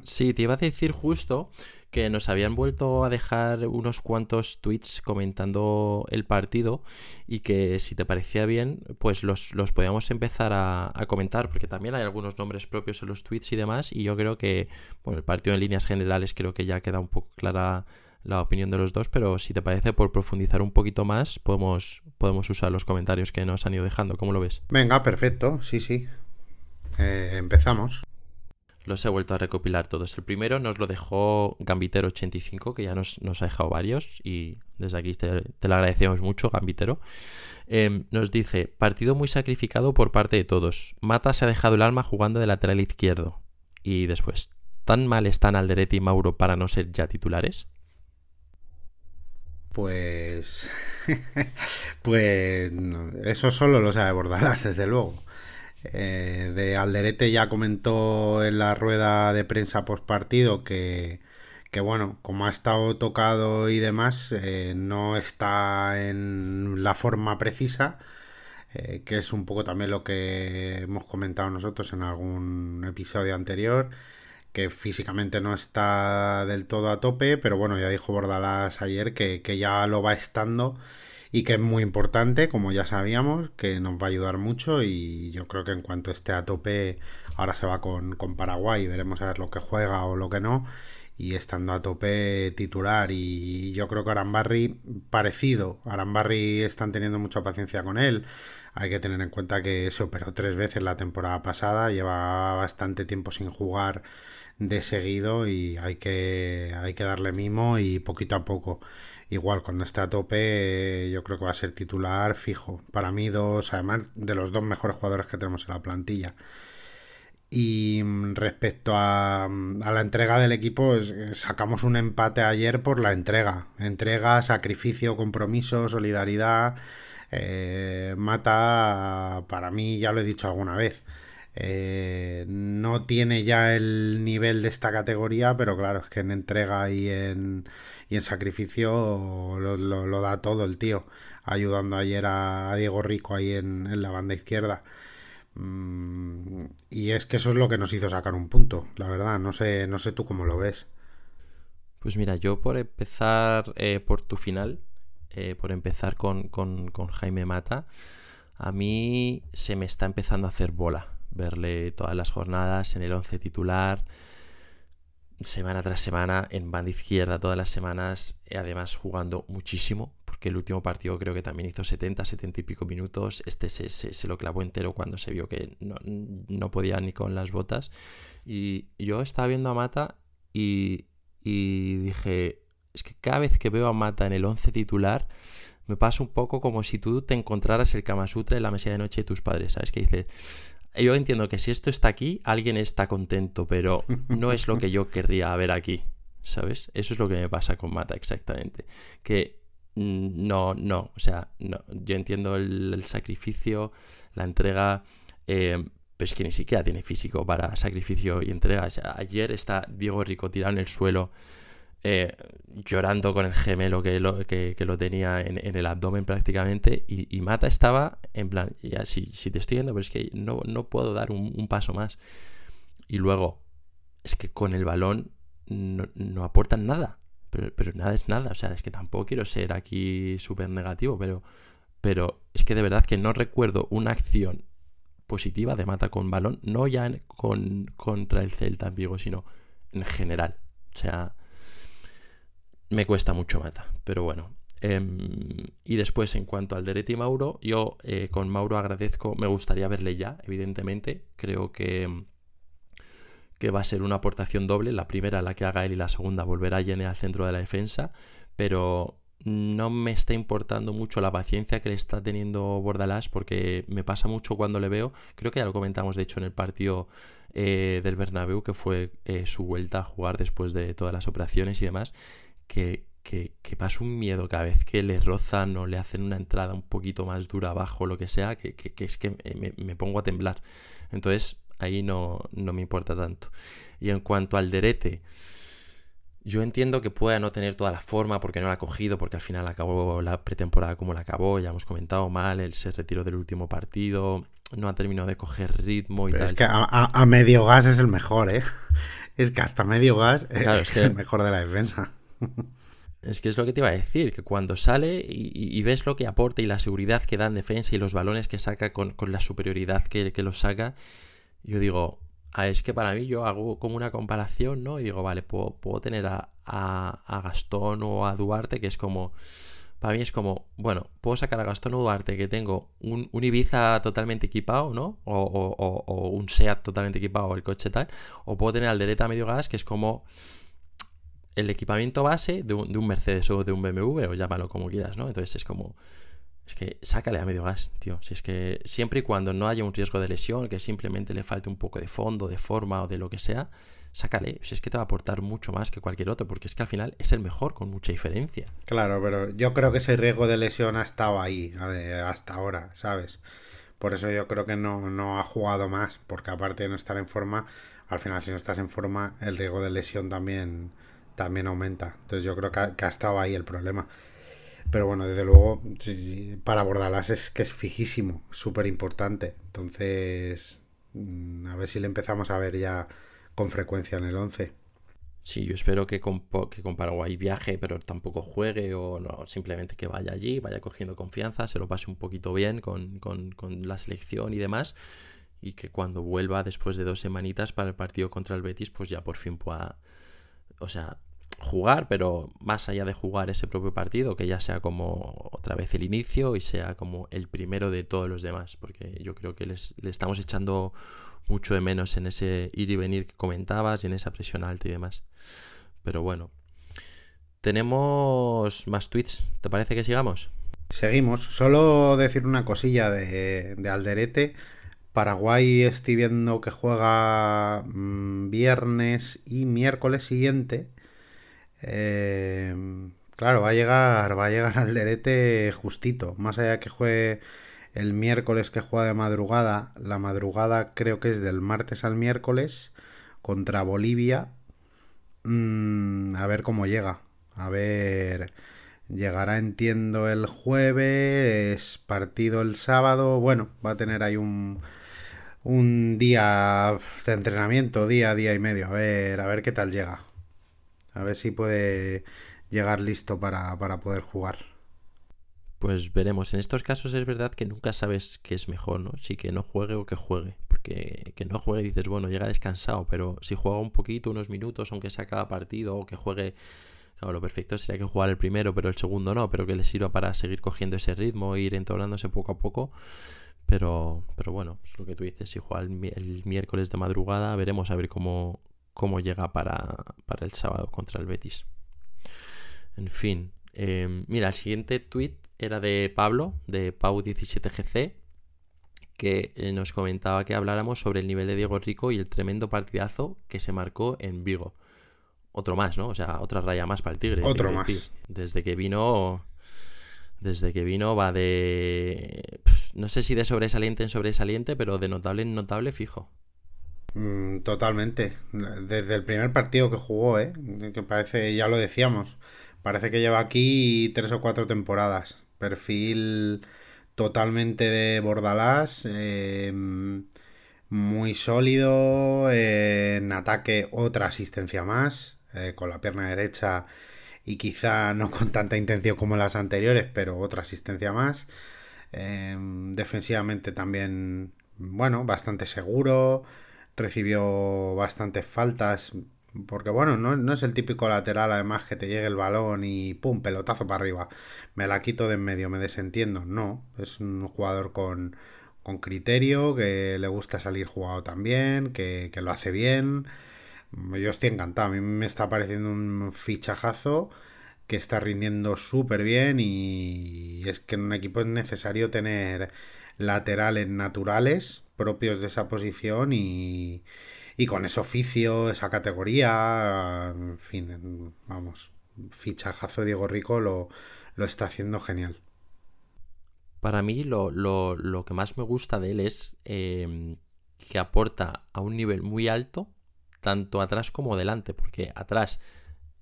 Sí, te iba a decir justo que nos habían vuelto a dejar unos cuantos tweets comentando el partido y que si te parecía bien, pues los, los podíamos empezar a, a, comentar, porque también hay algunos nombres propios en los tweets y demás, y yo creo que, bueno, el partido en líneas generales creo que ya queda un poco clara la opinión de los dos, pero si te parece, por profundizar un poquito más, podemos, podemos usar los comentarios que nos han ido dejando. ¿Cómo lo ves? Venga, perfecto, sí, sí. Eh, empezamos. Los he vuelto a recopilar todos. El primero nos lo dejó Gambitero85, que ya nos, ha dejado varios, y desde aquí te, lo agradecemos mucho, Gambitero. Em, nos dice, partido muy sacrificado por parte de todos. Mata se ha dejado el alma jugando de lateral izquierdo. Y después, ¿tan mal están Alderete y Mauro para no ser ya titulares? Pues. pues. eso solo lo sabe Bordalás, desde luego. Eh, de Alderete ya comentó en la rueda de prensa post partido que, que bueno, como ha estado tocado y demás, eh, no está en la forma precisa, eh, que es un poco también lo que hemos comentado nosotros en algún episodio anterior que físicamente no está del todo a tope, pero bueno, ya dijo Bordalás ayer que, ya lo va estando y que es muy importante, como ya sabíamos, que nos va a ayudar mucho y yo creo que en cuanto esté a tope, ahora se va con, con Paraguay, veremos a ver lo que juega o lo que no, y estando a tope titular y yo creo que Arambarri parecido, Arambarri están teniendo mucha paciencia con él, hay que tener en cuenta que se operó tres veces la temporada pasada, lleva bastante tiempo sin jugar de seguido y hay que, hay que darle mimo y poquito a poco. Igual cuando esté a tope yo creo que va a ser titular fijo. Para mí dos, además de los dos mejores jugadores que tenemos en la plantilla. Y respecto a, a la entrega del equipo, sacamos un empate ayer por la entrega. Entrega, sacrificio, compromiso, solidaridad. Eh, mata, para mí ya lo he dicho alguna vez. Eh, no tiene ya el nivel de esta categoría, pero claro, es que en entrega y en, y en sacrificio lo, da todo el tío, ayudando ayer a, Diego Rico ahí en, la banda izquierda. Mm, y es que eso es lo que nos hizo sacar un punto, la verdad, no sé, no sé tú cómo lo ves. Pues mira, yo por empezar eh, por tu final, eh, por empezar con, con, con Jaime Mata, a mí se me está empezando a hacer bola verle todas las jornadas en el 11 titular, semana tras semana, en banda izquierda todas las semanas, además jugando muchísimo, porque el último partido creo que también hizo 70, 70 y pico minutos, este se, lo clavó entero cuando se vio que no, podía ni con las botas, y yo estaba viendo a Mata y, y dije, es que cada vez que veo a Mata en el 11 titular, me pasa un poco como si tú te encontraras el Kama Sutra en la mesa de noche de tus padres, ¿sabes? Que dices, yo entiendo que si esto está aquí, alguien está contento, pero no es lo que yo querría ver aquí, ¿sabes? Eso es lo que me pasa con Mata exactamente. Que no, no, o sea, no. yo entiendo el, sacrificio, la entrega, eh, pero es que ni siquiera tiene físico para sacrificio y entrega. ayer está Diego Rico tirado en el suelo eh, llorando con el gemelo que lo, que, lo tenía en, el abdomen prácticamente. Y, Mata estaba en plan, ya si, si te estoy viendo, pero es que no, no puedo dar un, paso más. Y luego, es que con el balón no, no aportan nada. Pero, pero, nada es nada. O sea, es que tampoco quiero ser aquí súper negativo, pero, pero es que de verdad que no recuerdo una acción positiva de Mata con balón, no ya con, contra el Celta en Vigo, sino en general. O sea, me cuesta mucho Mata, pero bueno. Em, y después, en cuanto al Dereti Mauro, yo eh, con Mauro agradezco, me gustaría verle ya, evidentemente. Creo que, que va a ser una aportación doble. La primera, la que haga él, y la segunda, volverá a llenar al centro de la defensa. Pero no me está importando mucho la paciencia que le está teniendo Bordalás, porque me pasa mucho cuando le veo. Creo que ya lo comentamos, de hecho, en el partido eh, del Bernabéu, que fue eh, su vuelta a jugar después de todas las operaciones y demás que, que, pasa un miedo cada vez que le rozan o le hacen una entrada un poquito más dura abajo, lo que sea, que, es que me, pongo a temblar. Entonces ahí no, no me importa tanto. Y en cuanto al derete, yo entiendo que pueda no tener toda la forma porque no la ha cogido, porque al final acabó la pretemporada como la acabó, ya hemos comentado mal, él se retiró del último partido, no ha terminado de coger ritmo y tal. Es que a, medio gas es el mejor, ¿eh? Es que hasta medio gas es el mejor de la defensa. Es que es lo que te iba a decir, que cuando sale y, ves lo que aporta y la seguridad que da en defensa y los balones que saca con, la superioridad que, que los saca, yo digo, ah, es que para mí yo hago como una comparación, ¿no? Y digo, vale, puedo, tener a, Gastón o a Duarte, que es como, para mí es como, bueno, puedo sacar a Gastón o Duarte, que tengo un, Ibiza totalmente equipado, ¿no? O, un SEAT totalmente equipado, o el coche tal, o puedo tener al Dereta medio gas, que es como el equipamiento base de un, Mercedes o de un BMW, o llámalo como quieras, ¿no? Entonces es como, es que sácale a medio gas, tío. Si es que siempre y cuando no haya un riesgo de lesión, que simplemente le falte un poco de fondo, de forma o de lo que sea, sácale. Si es que te va a aportar mucho más que cualquier otro, porque es que al final es el mejor con mucha diferencia. Claro, pero yo creo que ese riesgo de lesión ha estado ahí hasta ahora, ¿sabes? Por eso yo creo que no, no ha jugado más, porque aparte de no estar en forma, al final si no estás en forma, el riesgo de lesión también también aumenta. Entonces yo creo que ha, estado ahí el problema. Pero bueno, desde luego, para Bordalas es que es fijísimo, súper importante. Entonces, mm, a ver si le empezamos a ver ya con frecuencia en el 11. Sí, yo espero que con, que Paraguay viaje, pero tampoco juegue o no, simplemente que vaya allí, vaya cogiendo confianza, se lo pase un poquito bien con, con, con la selección y demás, y que cuando vuelva después de dos semanitas para el partido contra el Betis, pues ya por fin pueda, o sea, jugar, pero más allá de jugar ese propio partido, que ya sea como otra vez el inicio y sea como el primero de todos los demás, porque yo creo que les, le estamos echando mucho de menos en ese ir y venir que comentabas y en esa presión alta y demás. Pero bueno, tenemos más tweets, ¿te parece que sigamos? Seguimos, solo decir una cosilla de, de Alderete. Paraguay estoy viendo que juega mm, viernes y miércoles siguiente eh, claro, va a llegar, va a llegar al derete justito. Más allá que juegue el miércoles que juega de madrugada, la madrugada creo que es del martes al miércoles contra Bolivia. Mm, a ver cómo llega. A ver, llegará entiendo el jueves, partido el sábado. Bueno, va a tener ahí un, un día de entrenamiento, día, día y medio. A ver, a ver qué tal llega. A ver si puede llegar listo para, poder jugar. Pues veremos. En estos casos es verdad que nunca sabes qué es mejor, ¿no? Si que no juegue o que juegue. Porque que no juegue dices, bueno, llega descansado, pero si juega un poquito, unos minutos, aunque sea cada partido, o que juegue, lo perfecto sería que jugar el primero, pero el segundo no, pero que le sirva para seguir cogiendo ese ritmo ir entonándose poco a poco. Pero, pero bueno, es lo que tú dices, si juega el miércoles de madrugada, veremos a ver cómo, cómo llega para, el sábado contra el Betis. En fin, em, mira, el siguiente tweet era de Pablo, de Pau17GC, que eh, nos comentaba que habláramos sobre el nivel de Diego Rico y el tremendo partidazo que se marcó en Vigo. Otro más, ¿no? O sea, otra raya más para el Tigre. Otro más. Desde que vino. Desde que vino va de. No sé si de sobresaliente en sobresaliente, pero de notable en notable fijo. Mm, totalmente. Desde el primer partido que jugó, ¿eh? que parece, ya lo decíamos, parece que lleva aquí tres o cuatro temporadas. Perfil totalmente de Bordalás, eh, muy sólido, eh, en ataque otra asistencia más, eh, con la pierna derecha y quizá no con tanta intención como las anteriores, pero otra asistencia más. Defensivamente también, bueno, bastante seguro recibió bastantes faltas. Porque bueno, no, es el típico lateral además que te llegue el balón y pum, pelotazo para arriba. Me la quito de en medio, me desentiendo. No, es un jugador con, con criterio, que le gusta salir jugado también, que, que lo hace bien. Yo estoy encantado, a mí me está pareciendo un fichajazo que está rindiendo súper bien y es que en un equipo es necesario tener laterales naturales propios de esa posición y, con ese oficio, esa categoría, en fin, vamos, fichajazo Diego Rico lo, lo está haciendo genial. Para mí lo, lo, lo, que más me gusta de él es em, que aporta a un nivel muy alto, tanto atrás como delante, porque atrás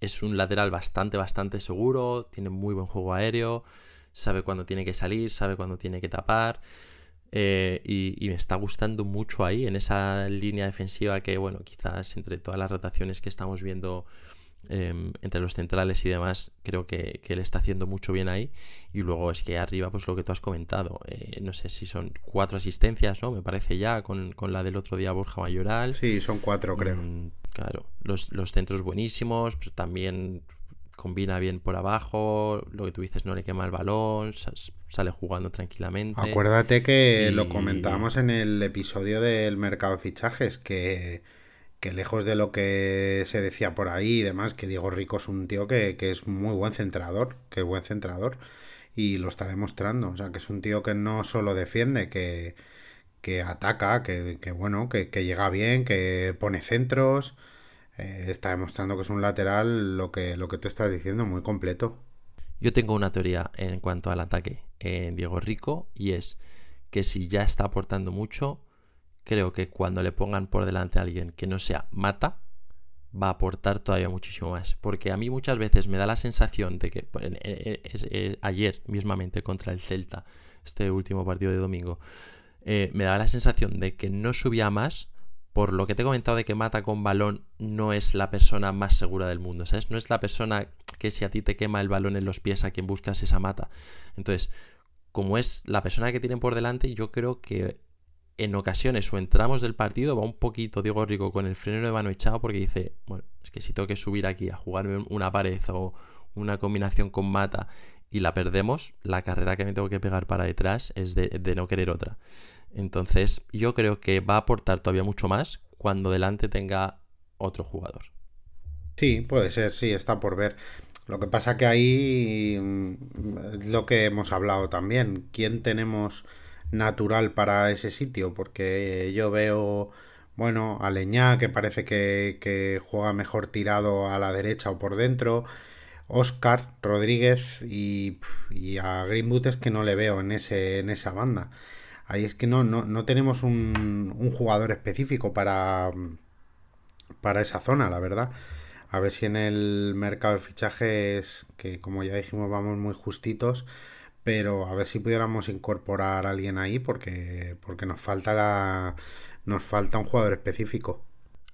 es un lateral bastante, bastante seguro, tiene muy buen juego aéreo, sabe cuándo tiene que salir, sabe cuándo tiene que tapar. Eh, y, me está gustando mucho ahí, en esa línea defensiva que, bueno, quizás entre todas las rotaciones que estamos viendo em, entre los centrales y demás, creo que, que, él está haciendo mucho bien ahí. Y luego es que arriba, pues lo que tú has comentado, eh, no sé si son cuatro asistencias, ¿no? Me parece ya, con, la del otro día Borja Mayoral. Sí, son cuatro, creo. Mm, claro, los, los centros buenísimos, pues también combina bien por abajo, lo que tú dices, no le quema el balón, sale jugando tranquilamente. Acuérdate que lo comentábamos en el episodio del mercado de fichajes, que, que, lejos de lo que se decía por ahí y demás, que Diego Rico es un tío que, es muy buen centrador, que es buen centrador, y lo está demostrando, o sea, que es un tío que no solo defiende, que, que ataca, que, bueno, que, llega bien, que pone centros eh, está demostrando que es un lateral lo que, lo que tú estás diciendo, muy completo. Yo tengo una teoría en cuanto al ataque en Diego Rico y es que si ya está aportando mucho, creo que cuando le pongan por delante a alguien que no sea mata, va a aportar todavía muchísimo más. Porque a mí muchas veces me da la sensación de que ayer mismamente contra el Celta, este último partido de domingo, eh, me da la sensación de que no subía más por lo que te he comentado de que mata con balón, no es la persona más segura del mundo, ¿sabes? No es la persona que si a ti te quema el balón en los pies a quien buscas esa mata. Entonces, como es la persona que tienen por delante, yo creo que en ocasiones o en tramos del partido va un poquito Diego Rico con el freno de mano echado porque dice, bueno, es que si tengo que subir aquí a jugarme una pared o una combinación con mata y la perdemos, la carrera que me tengo que pegar para detrás es de, de no querer otra. Entonces, yo creo que va a aportar todavía mucho más cuando delante tenga otro jugador. Sí, puede ser, sí, está por ver. Lo que pasa que ahí mm, lo que hemos hablado también, ¿quién tenemos natural para ese sitio? Porque yo veo, bueno, a Leñá que parece que, que juega mejor tirado a la derecha o por dentro. Oscar Rodríguez y, y a Greenwood es que no le veo en, ese, en esa banda. Ahí es que no, no, tenemos un, un, jugador específico para, para esa zona, la verdad. A ver si en el mercado de fichajes, que como ya dijimos vamos muy justitos, pero a ver si pudiéramos incorporar a alguien ahí porque, porque nos falta la, nos falta un jugador específico.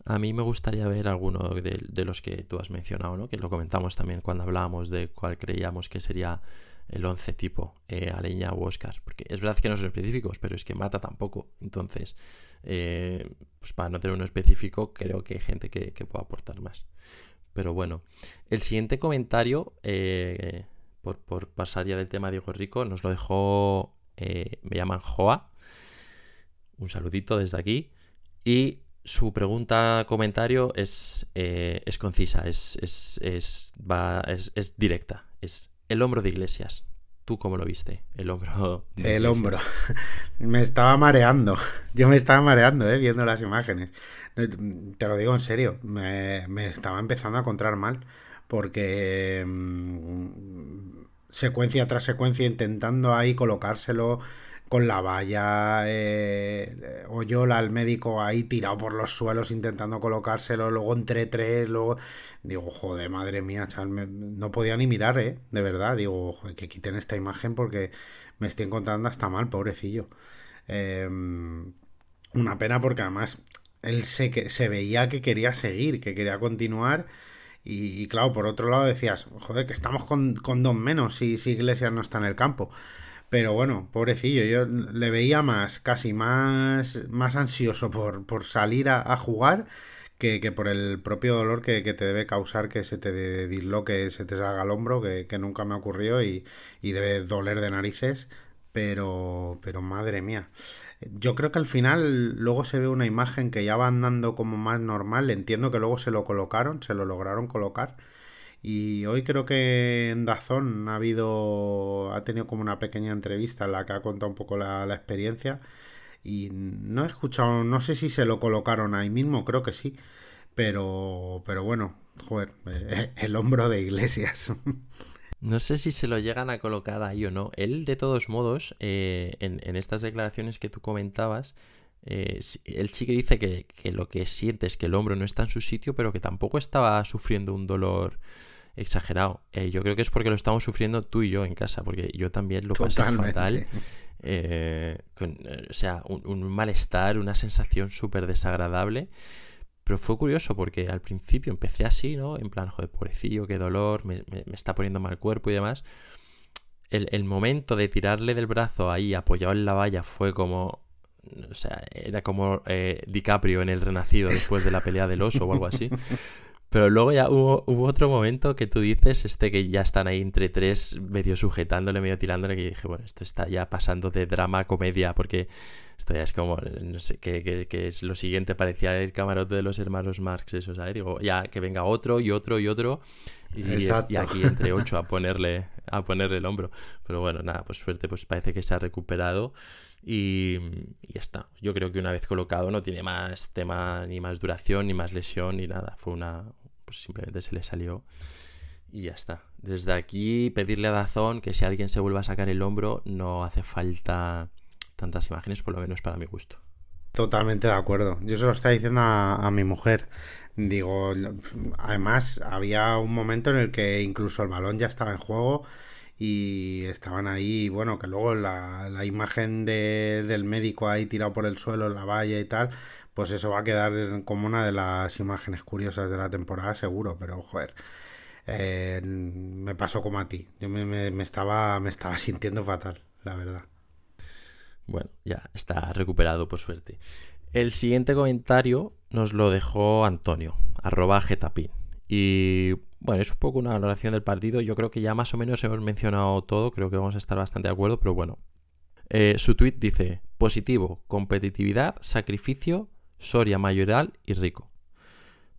A mí me gustaría ver alguno de, de, los que tú has mencionado, ¿no? que lo comentamos también cuando hablábamos de cuál creíamos que sería el 11 tipo, eh, Aleña o Oscar. Porque es verdad que no son específicos, pero es que mata tampoco. Entonces, eh, pues para no tener uno específico, creo que hay gente que, que pueda aportar más. Pero bueno, el siguiente comentario, eh, por, por, pasar ya del tema Diego Rico, nos lo dejó, me llaman Joa. Un saludito desde aquí. Y su pregunta, comentario es, es concisa, es, es, es, va, es, es directa. Es el hombro de Iglesias. ¿Tú cómo lo viste? El hombro. el hombro. me estaba mareando. Yo me estaba mareando, ¿eh? Viendo las imágenes. Te lo digo en serio. Me, estaba empezando a encontrar mal. Porque. Mm, secuencia tras secuencia intentando ahí colocárselo con la valla. Eh, Oyola, el médico, ahí tirado por los suelos intentando colocárselo, luego entre tres, luego... Digo, joder, madre mía, chaval, no podía ni mirar, ¿eh? De verdad, digo, joder, que quiten esta imagen porque me estoy encontrando hasta mal, pobrecillo. Em, una pena porque además él se, que, se veía que quería seguir, que quería continuar. Y, claro, por otro lado decías, joder, que estamos con, dos menos si, si Iglesias no está en el campo. Pero bueno, pobrecillo, yo le veía más, casi más, más ansioso por, por salir a, jugar que, por el propio dolor que, te debe causar que se te disloque, se te salga el hombro, que, nunca me ocurrió y, y debe doler de narices. Pero, pero madre mía. Yo creo que al final luego se ve una imagen que ya va andando como más normal. Entiendo que luego se lo colocaron, se lo lograron colocar. Y hoy creo que en Dazón ha habido, ha tenido como una pequeña entrevista en la que ha contado un poco la, experiencia. Y no he escuchado, no sé si se lo colocaron ahí mismo, creo que sí. Pero, pero bueno, joder, el hombro de Iglesias. No sé si se lo llegan a colocar ahí o no. Él, de todos modos, eh, en, estas declaraciones que tú comentabas, eh, él sí que dice que, lo que siente es que el hombro no está en su sitio, pero que tampoco estaba sufriendo un dolor exagerado. Eh, yo creo que es porque lo estamos sufriendo tú y yo en casa, porque yo también lo pasé fatal. o sea, un malestar, una sensación súper desagradable. Pero fue curioso porque al principio empecé así, ¿no? En plan, joder, pobrecillo, qué dolor, me, está poniendo mal cuerpo y demás. El, momento de tirarle del brazo ahí apoyado en la valla fue como. O sea, era como eh, DiCaprio en El Renacido después de la pelea del oso o algo así. Pero luego ya hubo, otro momento que tú dices, este que ya están ahí entre tres, medio sujetándole, medio tirándole, que dije, bueno, esto está ya pasando de drama a comedia, porque esto ya es como, no sé, que, es lo siguiente, parecía el camarote de los hermanos Marx, eso, ¿sabes? Digo, ya que venga otro y otro y otro, y, y aquí entre ocho a ponerle, a ponerle el hombro. Pero bueno, nada, pues suerte, pues parece que se ha recuperado. Y, ya está. Yo creo que una vez colocado no tiene más tema, ni más duración, ni más lesión, ni nada. Fue una, pues simplemente se le salió y ya está. Desde aquí pedirle a Dazón que si alguien se vuelva a sacar el hombro no hace falta tantas imágenes, por lo menos para mi gusto. Totalmente de acuerdo. Yo se lo estaba diciendo a, mi mujer. Digo, además había un momento en el que incluso el balón ya estaba en juego y estaban ahí, bueno, que luego la, la imagen de, del médico ahí tirado por el suelo en la valla y tal, pues eso va a quedar como una de las imágenes curiosas de la temporada, seguro, pero joder. Eh, me pasó como a ti. Yo me, estaba, me estaba sintiendo fatal, la verdad. Bueno, ya está recuperado por suerte. El siguiente comentario nos lo dejó Antonio, arroba getapin. Y bueno, es un poco una valoración del partido. Yo creo que ya más o menos hemos mencionado todo, creo que vamos a estar bastante de acuerdo, pero bueno. Eh, su tweet dice: positivo, competitividad, sacrificio, Soria mayoral y rico.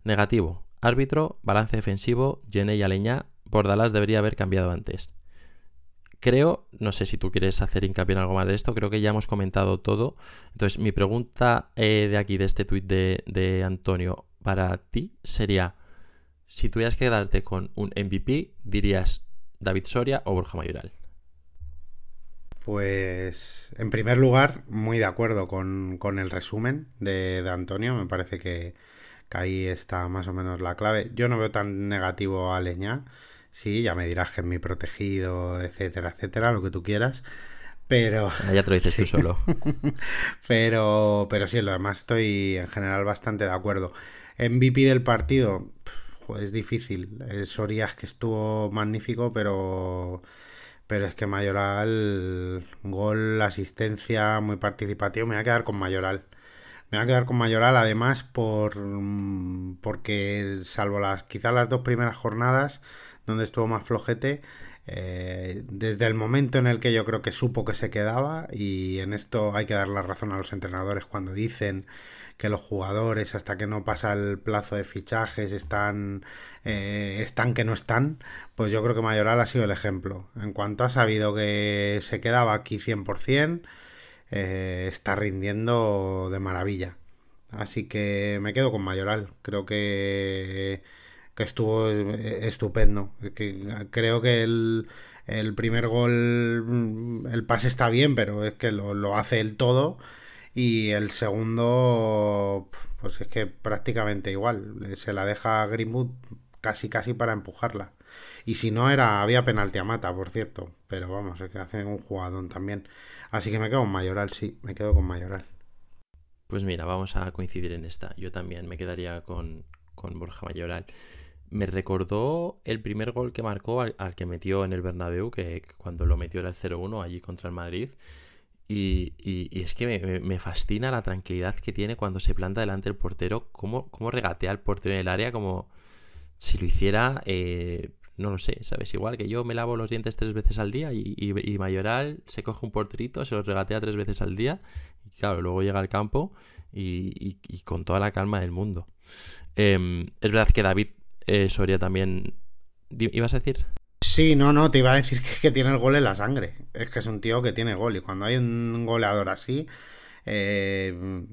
Negativo. Árbitro, balance defensivo, Jenny y Aleñá. Bordalás debería haber cambiado antes. Creo, no sé si tú quieres hacer hincapié en algo más de esto, creo que ya hemos comentado todo. Entonces, mi pregunta eh, de aquí, de este tuit de, de, Antonio, para ti sería: si tuvieras que quedarte con un MVP, dirías David Soria o Borja Mayoral. Pues en primer lugar, muy de acuerdo con, el resumen de, Antonio. Me parece que, ahí está más o menos la clave. Yo no veo tan negativo a Leña. Sí, ya me dirás que es mi protegido, etcétera, etcétera, lo que tú quieras. Pero. Ah, ya te lo dices tú solo. pero, pero sí, lo demás estoy en general bastante de acuerdo. MVP del partido, es difícil. Sorias que estuvo magnífico, pero pero es que Mayoral, gol, asistencia, muy participativo, me voy a quedar con Mayoral. Me voy a quedar con Mayoral además por mm, porque salvo las quizás las dos primeras jornadas donde estuvo más flojete, eh, desde el momento en el que yo creo que supo que se quedaba y en esto hay que dar la razón a los entrenadores cuando dicen que los jugadores hasta que no pasa el plazo de fichajes están, eh, están que no están, pues yo creo que Mayoral ha sido el ejemplo. En cuanto ha sabido que se quedaba aquí 100%, eh, está rindiendo de maravilla. Así que me quedo con Mayoral. Creo que, que estuvo estupendo. Que, creo que el, el primer gol, el pase está bien, pero es que lo, lo hace el todo Y el segundo, pues es que prácticamente igual. Se la deja a Greenwood casi casi para empujarla. Y si no era, había penalti a mata, por cierto. Pero vamos, es que hace un jugadón también. Así que me quedo con Mayoral, sí, me quedo con Mayoral. Pues mira, vamos a coincidir en esta. Yo también me quedaría con, con Borja Mayoral. Me recordó el primer gol que marcó al, que metió en el Bernabéu, que cuando lo metió era el 0-1 allí contra el Madrid. Y, y, es que me, fascina la tranquilidad que tiene cuando se planta delante del portero, cómo, cómo regatea al portero en el área como si lo hiciera, eh, no lo sé, ¿sabes? Igual que yo me lavo los dientes tres veces al día y, y, Mayoral se coge un porterito, se lo regatea tres veces al día y claro, luego llega al campo y, con toda la calma del mundo. Em, es verdad que David eh, Soria también... ¿Ibas a decir? Sí, no, no, te iba a decir que, tiene el gol en la sangre. Es que es un tío que tiene gol y cuando hay un goleador así, eh,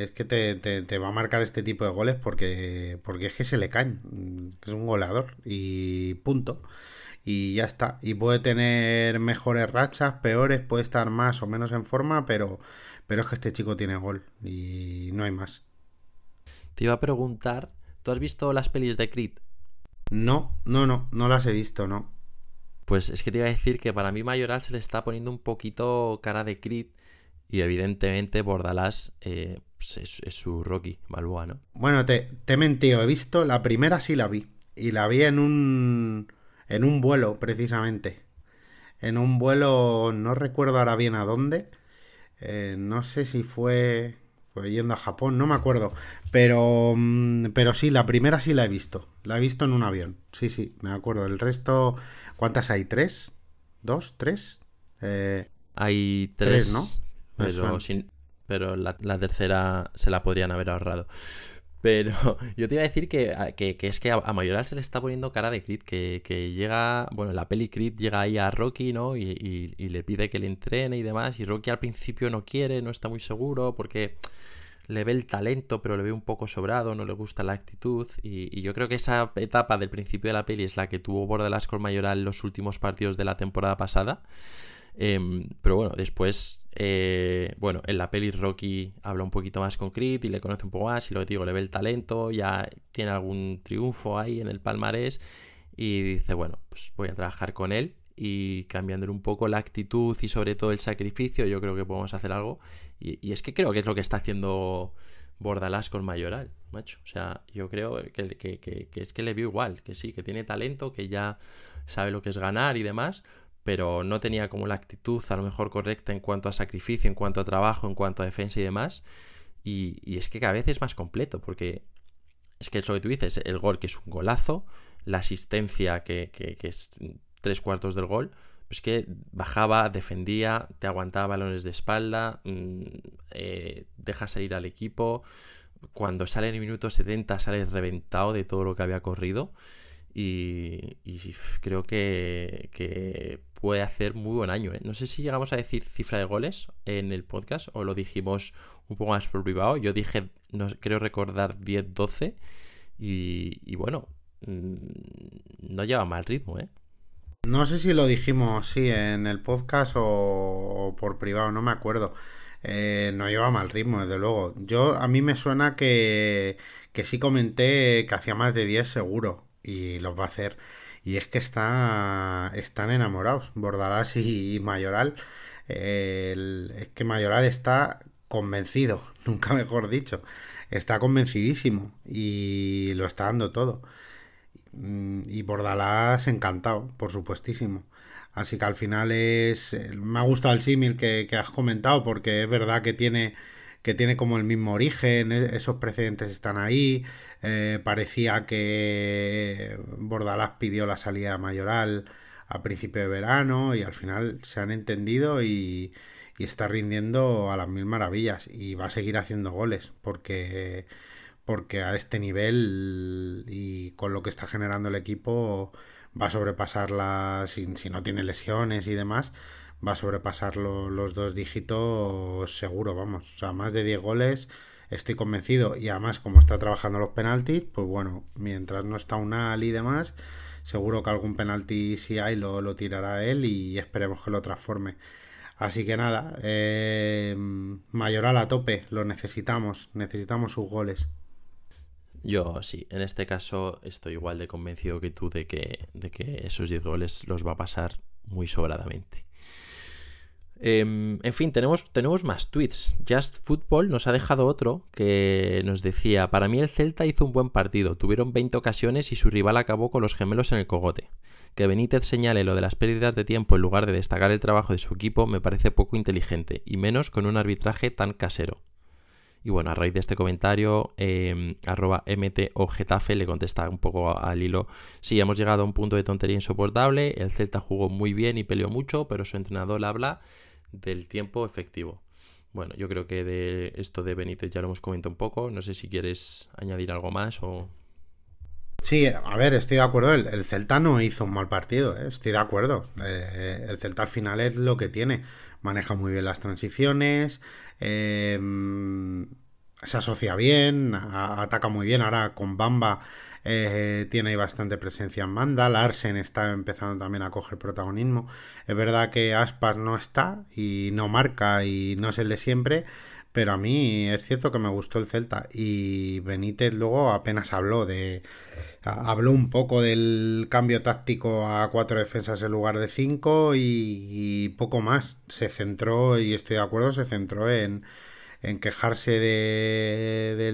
es que te, va a marcar este tipo de goles porque, porque es que se le caen. Es un goleador y punto. Y ya está. Y puede tener mejores rachas, peores, puede estar más o menos en forma, pero, pero es que este chico tiene gol y no hay más. Te iba a preguntar, ¿tú has visto las pelis de Creed? No, no, no, no las he visto, no. Pues es que te iba a decir que para mí Mayoral se le está poniendo un poquito cara de Creed y evidentemente Bordalás eh, pues es, su Rocky Balboa, ¿no? Bueno, te, he mentido, he visto, la primera sí la vi. Y la vi en un, en un vuelo, precisamente. En un vuelo, no recuerdo ahora bien a dónde. Eh, no sé si fue, fue yendo a Japón, no me acuerdo. Pero, mm, pero sí, la primera sí la he visto. La he visto en un avión. Sí, sí, me acuerdo. El resto, ¿cuántas hay? ¿Tres? ¿Dos? ¿Tres? Eh, hay tres, ¿no? Pero, sin, pero la, tercera se la podrían haber ahorrado. Pero yo te iba a decir que, es que a, Mayoral se le está poniendo cara de Creed, que, llega, bueno, la peli Creed llega ahí a Rocky, ¿no? Y, le pide que le entrene y demás, y Rocky al principio no quiere, no está muy seguro, porque le ve el talento, pero le ve un poco sobrado, no le gusta la actitud, y, yo creo que esa etapa del principio de la peli es la que tuvo Bordelas con Mayoral los últimos partidos de la temporada pasada. Em, pero bueno, después, eh, bueno, en la peli Rocky habla un poquito más con Creed y le conoce un poco más y lo que digo, le ve el talento, ya tiene algún triunfo ahí en el palmarés y dice, bueno, pues voy a trabajar con él y cambiándole un poco la actitud y sobre todo el sacrificio, yo creo que podemos hacer algo. Y, es que creo que es lo que está haciendo Bordalás con Mayoral, macho. O sea, yo creo que, que, que es que le veo igual, que sí, que tiene talento, que ya sabe lo que es ganar y demás, pero no tenía como la actitud a lo mejor correcta en cuanto a sacrificio, en cuanto a trabajo, en cuanto a defensa y demás. Y, es que cada vez es más completo, porque es que es lo que tú dices, el gol que es un golazo, la asistencia que, es tres cuartos del gol, pues que bajaba, defendía, te aguantaba balones de espalda, mm, eh, deja salir al equipo, cuando sale en el minuto 70 sale reventado de todo lo que había corrido. Y, creo que, puede hacer muy buen año. ¿eh? No sé si llegamos a decir cifra de goles en el podcast o lo dijimos un poco más por privado. Yo dije, creo recordar 10-12 y, bueno, mm, no lleva mal ritmo, ¿eh? No sé si lo dijimos, sí, en el podcast o, por privado, no me acuerdo. Eh, no lleva mal ritmo, desde luego. Yo, a mí me suena que, que sí comenté que hacía más de 10 seguro y los va a hacer. Y es que está, están enamorados, Bordalás y, Mayoral. es que Mayoral está convencido, nunca mejor dicho. Está convencidísimo y lo está dando todo. Y Bordalás encantado, por supuestísimo. Así que al final es. Me ha gustado el símil que, que has comentado, porque es verdad que tiene que tiene como el mismo origen, e-, esos precedentes están ahí, eh, parecía que Bordalás pidió la salida mayoral a principio de verano y al final se han entendido y, está rindiendo a las mil maravillas y va a seguir haciendo goles porque porque a este nivel y con lo que está generando el equipo va a sobrepasarla si, si no tiene lesiones y demás va a sobrepasar los dos dígitos seguro, vamos. O sea, más de 10 goles, estoy convencido. Y además, como está trabajando los penaltis, pues bueno, mientras no está Unal y demás, seguro que algún penalti si hay lo, lo tirará él y esperemos que lo transforme. Así que nada, eh, Mayoral a tope, lo necesitamos, necesitamos sus goles. Yo sí, en este caso estoy igual de convencido que tú de que, de que esos 10 goles los va a pasar muy sobradamente. Em, en fin, tenemos, tenemos más tweets. Just Football nos ha dejado otro que nos decía, para mí el Celta hizo un buen partido, tuvieron 20 ocasiones y su rival acabó con los gemelos en el cogote. Que Benítez señale lo de las pérdidas de tiempo en lugar de destacar el trabajo de su equipo me parece poco inteligente, y menos con un arbitraje tan casero. Y bueno, a raíz de este comentario, eh, arroba MTO Getafe le contesta un poco al hilo. Sí, hemos llegado a un punto de tontería insoportable. El Celta jugó muy bien y peleó mucho, pero su entrenador habla del tiempo efectivo. Bueno, yo creo que de esto de Benítez ya lo hemos comentado un poco. No sé si quieres añadir algo más o. Sí, a ver, estoy de acuerdo. El, Celta no hizo un mal partido, ¿eh? estoy de acuerdo. Eh, el Celta al final es lo que tiene. Maneja muy bien las transiciones. Eh, se asocia bien, ataca muy bien. Ahora con Bamba eh, tiene bastante presencia en Manda. Larsen está empezando también a coger protagonismo. Es verdad que Aspas no está y no marca y no es el de siempre. Pero a mí es cierto que me gustó el Celta. Y Benítez luego apenas habló de. Habló un poco del cambio táctico a cuatro defensas en lugar de cinco. y poco más. Se centró, y estoy de acuerdo, se centró en en quejarse de,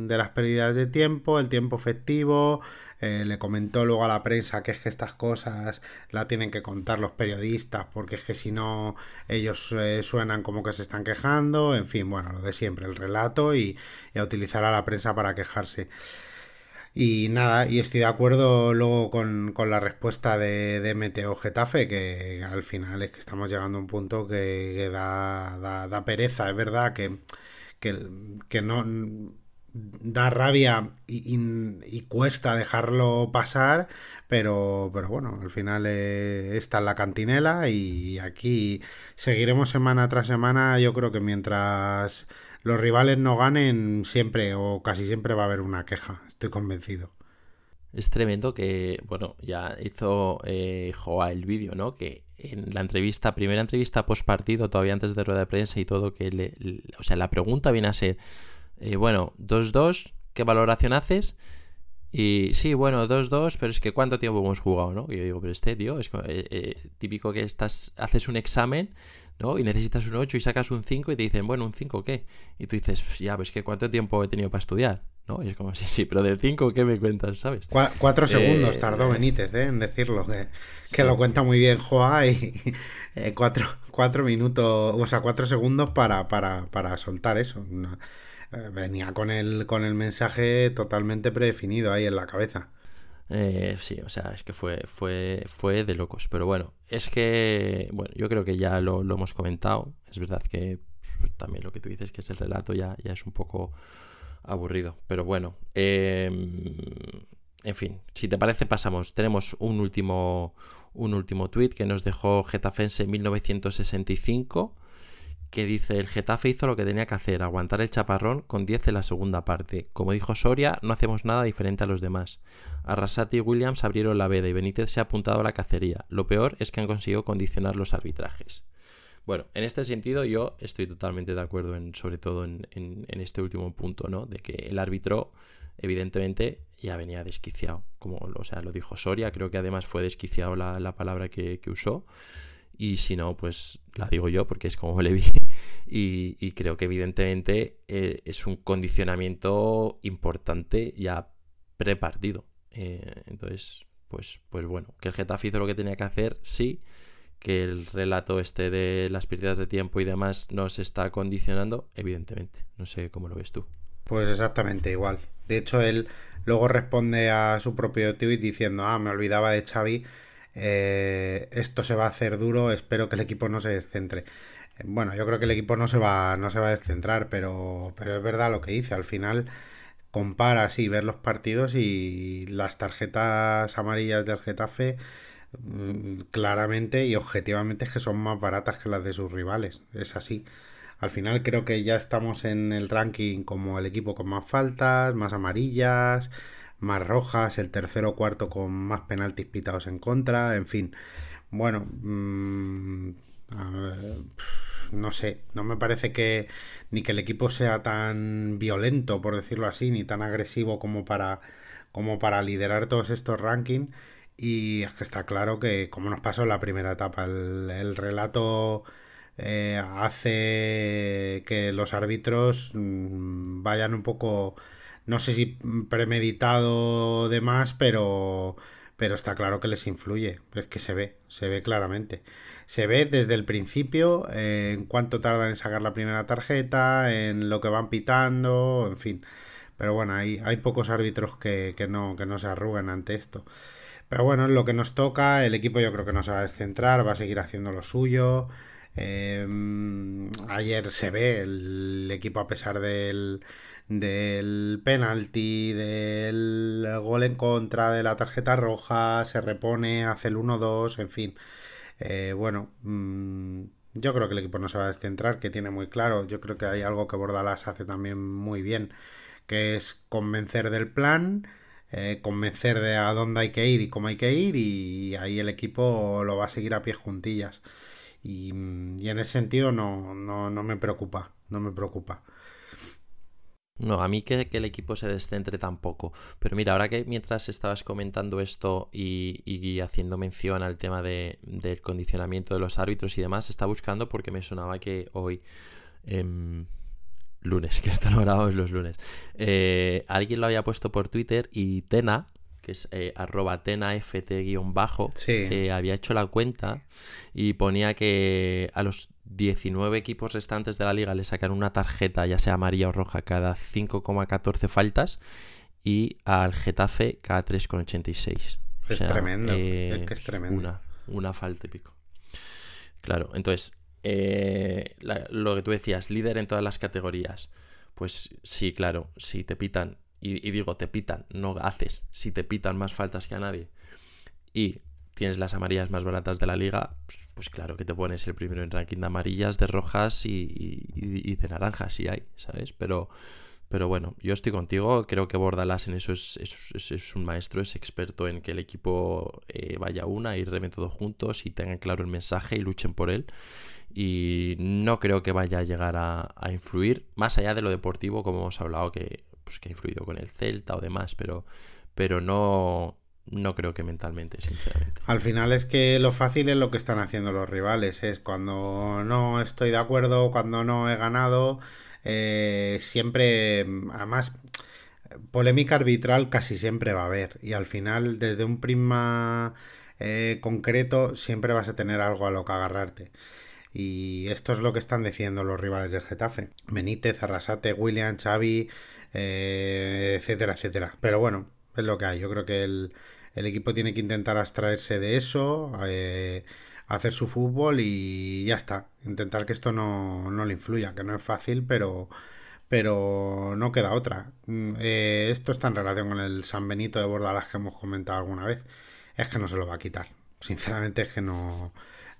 de las pérdidas de tiempo, el tiempo efectivo. Eh, le comentó luego a la prensa que es que estas cosas la tienen que contar los periodistas porque es que si no ellos eh, suenan como que se están quejando. En fin, bueno, lo de siempre, el relato y, a utilizar a la prensa para quejarse. Y nada, y estoy de acuerdo luego con, la respuesta de, de Meteo Getafe, que al final es que estamos llegando a un punto que, da, da, pereza, es verdad que, que, no da rabia y, cuesta dejarlo pasar, pero, pero bueno, al final eh, está en la cantinela y aquí seguiremos semana tras semana, yo creo que mientras los rivales no ganen, siempre o casi siempre va a haber una queja, estoy convencido. Es tremendo que, bueno, ya hizo eh, Joa el vídeo, ¿no? Que en la entrevista, primera entrevista post partido, todavía antes de rueda de prensa y todo, que le, o sea, la pregunta viene a ser, bueno, 2-2, ¿qué valoración haces? Y sí, bueno, 2-2, pero es que ¿cuánto tiempo hemos jugado, no? Y yo digo, pero este, tío, es eh, eh, típico que estás, haces un examen ¿no? Y necesitas un 8 y sacas un 5 y te dicen, bueno, ¿un 5 qué? Y tú dices, ya, pues que ¿cuánto tiempo he tenido para estudiar? ¿no? Y es como, sí, sí, pero del 5, ¿qué me cuentas, sabes? cuatro segundos eh, tardó Benítez ¿eh? en decirlo, que, lo cuenta muy bien Joa y cuatro, cuatro, minutos, o sea, cuatro segundos para, para, para soltar eso. Venía con el, con el mensaje totalmente predefinido ahí en la cabeza. Eh, sí, o sea, es que fue, fue, fue de locos. Pero bueno, es que, bueno, yo creo que ya lo, hemos comentado. Es verdad que pues, también lo que tú dices, que es el relato, ya, ya es un poco aburrido. Pero bueno, em, en fin, si te parece, pasamos. Tenemos un último, un último tweet que nos dejó Getafense en 1965 que dice el Getafe hizo lo que tenía que hacer, aguantar el chaparrón con 10 en la segunda parte. Como dijo Soria, no hacemos nada diferente a los demás. Arrasati y Williams abrieron la veda y Benítez se ha apuntado a la cacería. Lo peor es que han conseguido condicionar los arbitrajes. Bueno, en este sentido yo estoy totalmente de acuerdo, en, sobre todo en, este último punto, ¿no? De que el árbitro, evidentemente, ya venía desquiciado. Como o sea, lo dijo Soria, creo que además fue desquiciado la, palabra que, que usó y si no, pues la digo yo porque es como le vi y, creo que evidentemente eh, es un condicionamiento importante ya prepartido. Eh, entonces, pues, pues bueno, que el Getafe hizo lo que tenía que hacer, sí, que el relato este de las pérdidas de tiempo y demás nos está condicionando, evidentemente. No sé cómo lo ves tú. Pues exactamente igual. De hecho, él luego responde a su propio tweet diciendo, ah, me olvidaba de Xavi eh, esto se va a hacer duro, espero que el equipo no se descentre. Bueno, yo creo que el equipo no se va, no se va a descentrar, pero, pero es verdad lo que dice. Al final comparas y ver los partidos y las tarjetas amarillas del Getafe mm, claramente y objetivamente es que son más baratas que las de sus rivales. Es así. Al final creo que ya estamos en el ranking como el equipo con más faltas, más amarillas, más rojas, el tercero o cuarto con más penaltis pitados en contra, en fin. Bueno, no sé, no me parece que ni que el equipo sea tan violento, por decirlo así, ni tan agresivo como para, como para liderar todos estos rankings. Y es que está claro que, como nos pasó en la primera etapa, el, relato eh, hace que los árbitros mm, vayan un poco, no sé si premeditado de más, pero, pero está claro que les influye. Es que se ve, se ve claramente se ve desde el principio eh, en cuánto tardan en sacar la primera tarjeta, en lo que van pitando, en fin. Pero bueno, hay, hay pocos árbitros que, no, que no se arrugan ante esto. Pero bueno, es lo que nos toca. El equipo yo creo que no se va a descentrar, va a seguir haciendo lo suyo. Em, ayer se ve el equipo a pesar del, del penalti, del gol en contra, de la tarjeta roja, se repone, hace el 1-2, en fin. Eh, bueno, mm, yo creo que el equipo no se va a descentrar, que tiene muy claro. Yo creo que hay algo que Bordalas hace también muy bien, que es convencer del plan, eh, convencer de a dónde hay que ir y cómo hay que ir, y ahí el equipo lo va a seguir a pie juntillas. Y, y en ese sentido no, no, no me preocupa, no me preocupa. No, a mí que, el equipo se descentre tampoco. Pero mira, ahora que mientras estabas comentando esto y, haciendo mención al tema de, del condicionamiento de los árbitros y demás, está buscando porque me sonaba que hoy, em, lunes, que esto lo grabamos los lunes, eh, alguien lo había puesto por Twitter y Tena, que es eh, arroba tenaft-bajo, eh, había hecho la cuenta y ponía que a los 19 equipos restantes de la liga le sacan una tarjeta, ya sea amarilla o roja, cada 5,14 faltas y al Getafe cada 3,86. Es tremendo, es que es tremendo. Una, una falta y pico. Claro, entonces, eh, lo que tú decías, líder en todas las categorías. Pues sí, claro, si te pitan, y, y digo, te pitan, no haces, si te pitan más faltas que a nadie, y tienes las amarillas más baratas de la liga, pues, pues, claro que te pones el primero en ranking de amarillas, de rojas y, de naranjas, si hay, ¿sabes? Pero, pero bueno, yo estoy contigo, creo que Bordalas en eso es, es, un maestro, es experto en que el equipo eh, vaya una y reme todos juntos y tengan claro el mensaje y luchen por él. Y no creo que vaya a llegar a, influir, más allá de lo deportivo, como hemos hablado, que, pues, que ha influido con el Celta o demás, pero, pero no, no creo que mentalmente, sinceramente. Al final es que lo fácil es lo que están haciendo los rivales. Es cuando no estoy de acuerdo, cuando no he ganado. Eh, siempre, además, polémica arbitral casi siempre va a haber. Y al final, desde un prisma eh, concreto, siempre vas a tener algo a lo que agarrarte. Y esto es lo que están diciendo los rivales del Getafe. Benítez, Arrasate, William, Xavi, eh, etcétera, etcétera. Pero bueno, es lo que hay. Yo creo que el, el equipo tiene que intentar abstraerse de eso, eh, hacer su fútbol y ya está. Intentar que esto no, no le influya, que no es fácil, pero, pero no queda otra. Mm, eh, esto está en relación con el San Benito de Bordalas que hemos comentado alguna vez. Es que no se lo va a quitar. Sinceramente es que no,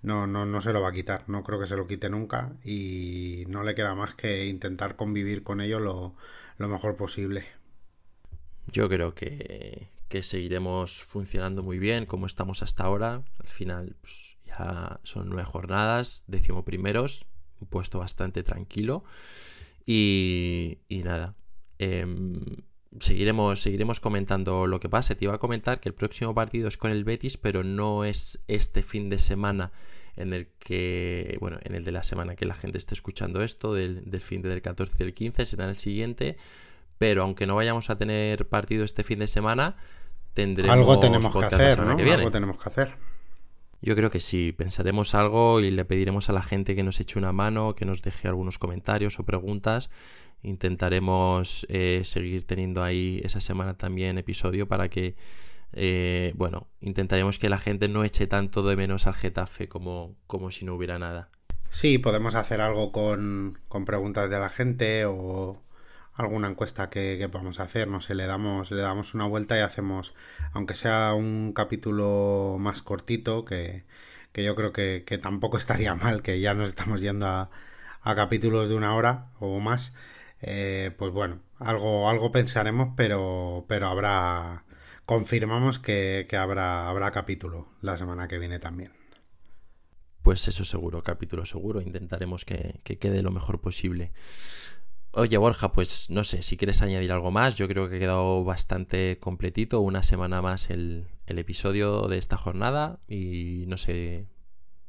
no, no, no se lo va a quitar. No creo que se lo quite nunca y no le queda más que intentar convivir con ello lo, lo mejor posible. Yo creo que, que seguiremos funcionando muy bien como estamos hasta ahora. Al final pues, ya son nueve jornadas, décimo primeros, un puesto bastante tranquilo. Y, nada, em, seguiremos, seguiremos comentando lo que pase. Te iba a comentar que el próximo partido es con el Betis, pero no es este fin de semana en el que, bueno, en el de la semana que la gente esté escuchando esto, del, del fin del 14 y el 15, será el siguiente. Pero aunque no vayamos a tener partido este fin de semana, tendremos algo tenemos que hacer, ¿no? Algo tenemos que hacer. Yo creo que sí, pensaremos algo y le pediremos a la gente que nos eche una mano, que nos deje algunos comentarios o preguntas. Intentaremos eh, seguir teniendo ahí esa semana también episodio para que, eh, bueno, intentaremos que la gente no eche tanto de menos al Getafe como, como si no hubiera nada. Sí, podemos hacer algo con, con preguntas de la gente o, alguna encuesta que, que, podamos hacer, no sé, le damos, le damos una vuelta y hacemos, aunque sea un capítulo más cortito, que, yo creo que, tampoco estaría mal, que ya nos estamos yendo a, capítulos de una hora o más, eh, pues bueno, algo, algo pensaremos, pero, pero habrá, confirmamos que, habrá, habrá capítulo la semana que viene también. pues eso seguro, capítulo seguro. Intentaremos que, que quede lo mejor posible. Oye, Borja, pues no sé, si quieres añadir algo más, yo creo que ha quedado bastante completito, una semana más el, episodio de esta jornada y no sé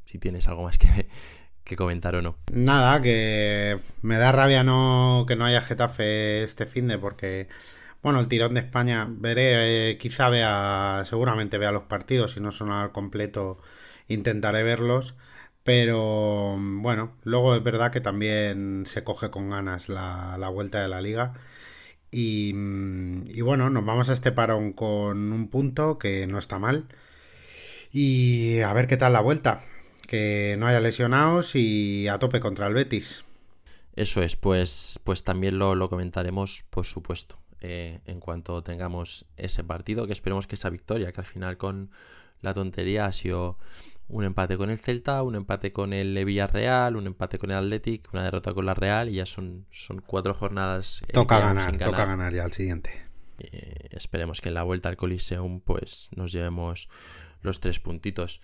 si tienes algo más que, que comentar o no. Nada, que me da rabia no que no haya Getafe este fin de porque bueno, el tirón de España veré, eh, quizá vea, seguramente vea los partidos, si no son al completo intentaré verlos, pero bueno, luego es verdad que también se coge con ganas la, la vuelta de la liga. Y, y, bueno, nos vamos a este parón con un punto que no está mal. Y a ver qué tal la vuelta. Que no haya lesionados y a tope contra el Betis. Eso es, pues, pues también lo, lo comentaremos, por supuesto, eh, en cuanto tengamos ese partido, que esperemos que esa victoria, que al final con la tontería ha sido un empate con el Celta, un empate con el Villarreal, un empate con el Athletic, una derrota con la Real y ya son, son cuatro jornadas. Eh, toca ganar, ganar, toca ganar ya al siguiente. Eh, esperemos que en la vuelta al Coliseum pues nos llevemos los tres puntitos.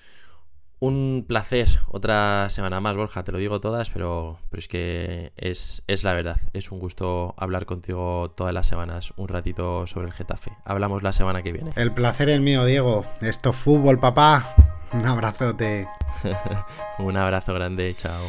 Un placer, otra semana más, Borja, te lo digo todas, pero, pero es que es, es, la verdad. Es un gusto hablar contigo todas las semanas, un ratito sobre el Getafe. Hablamos la semana que viene. El placer es mío, Diego. Esto es fútbol, papá. Un abrazote. un abrazo grande, chao.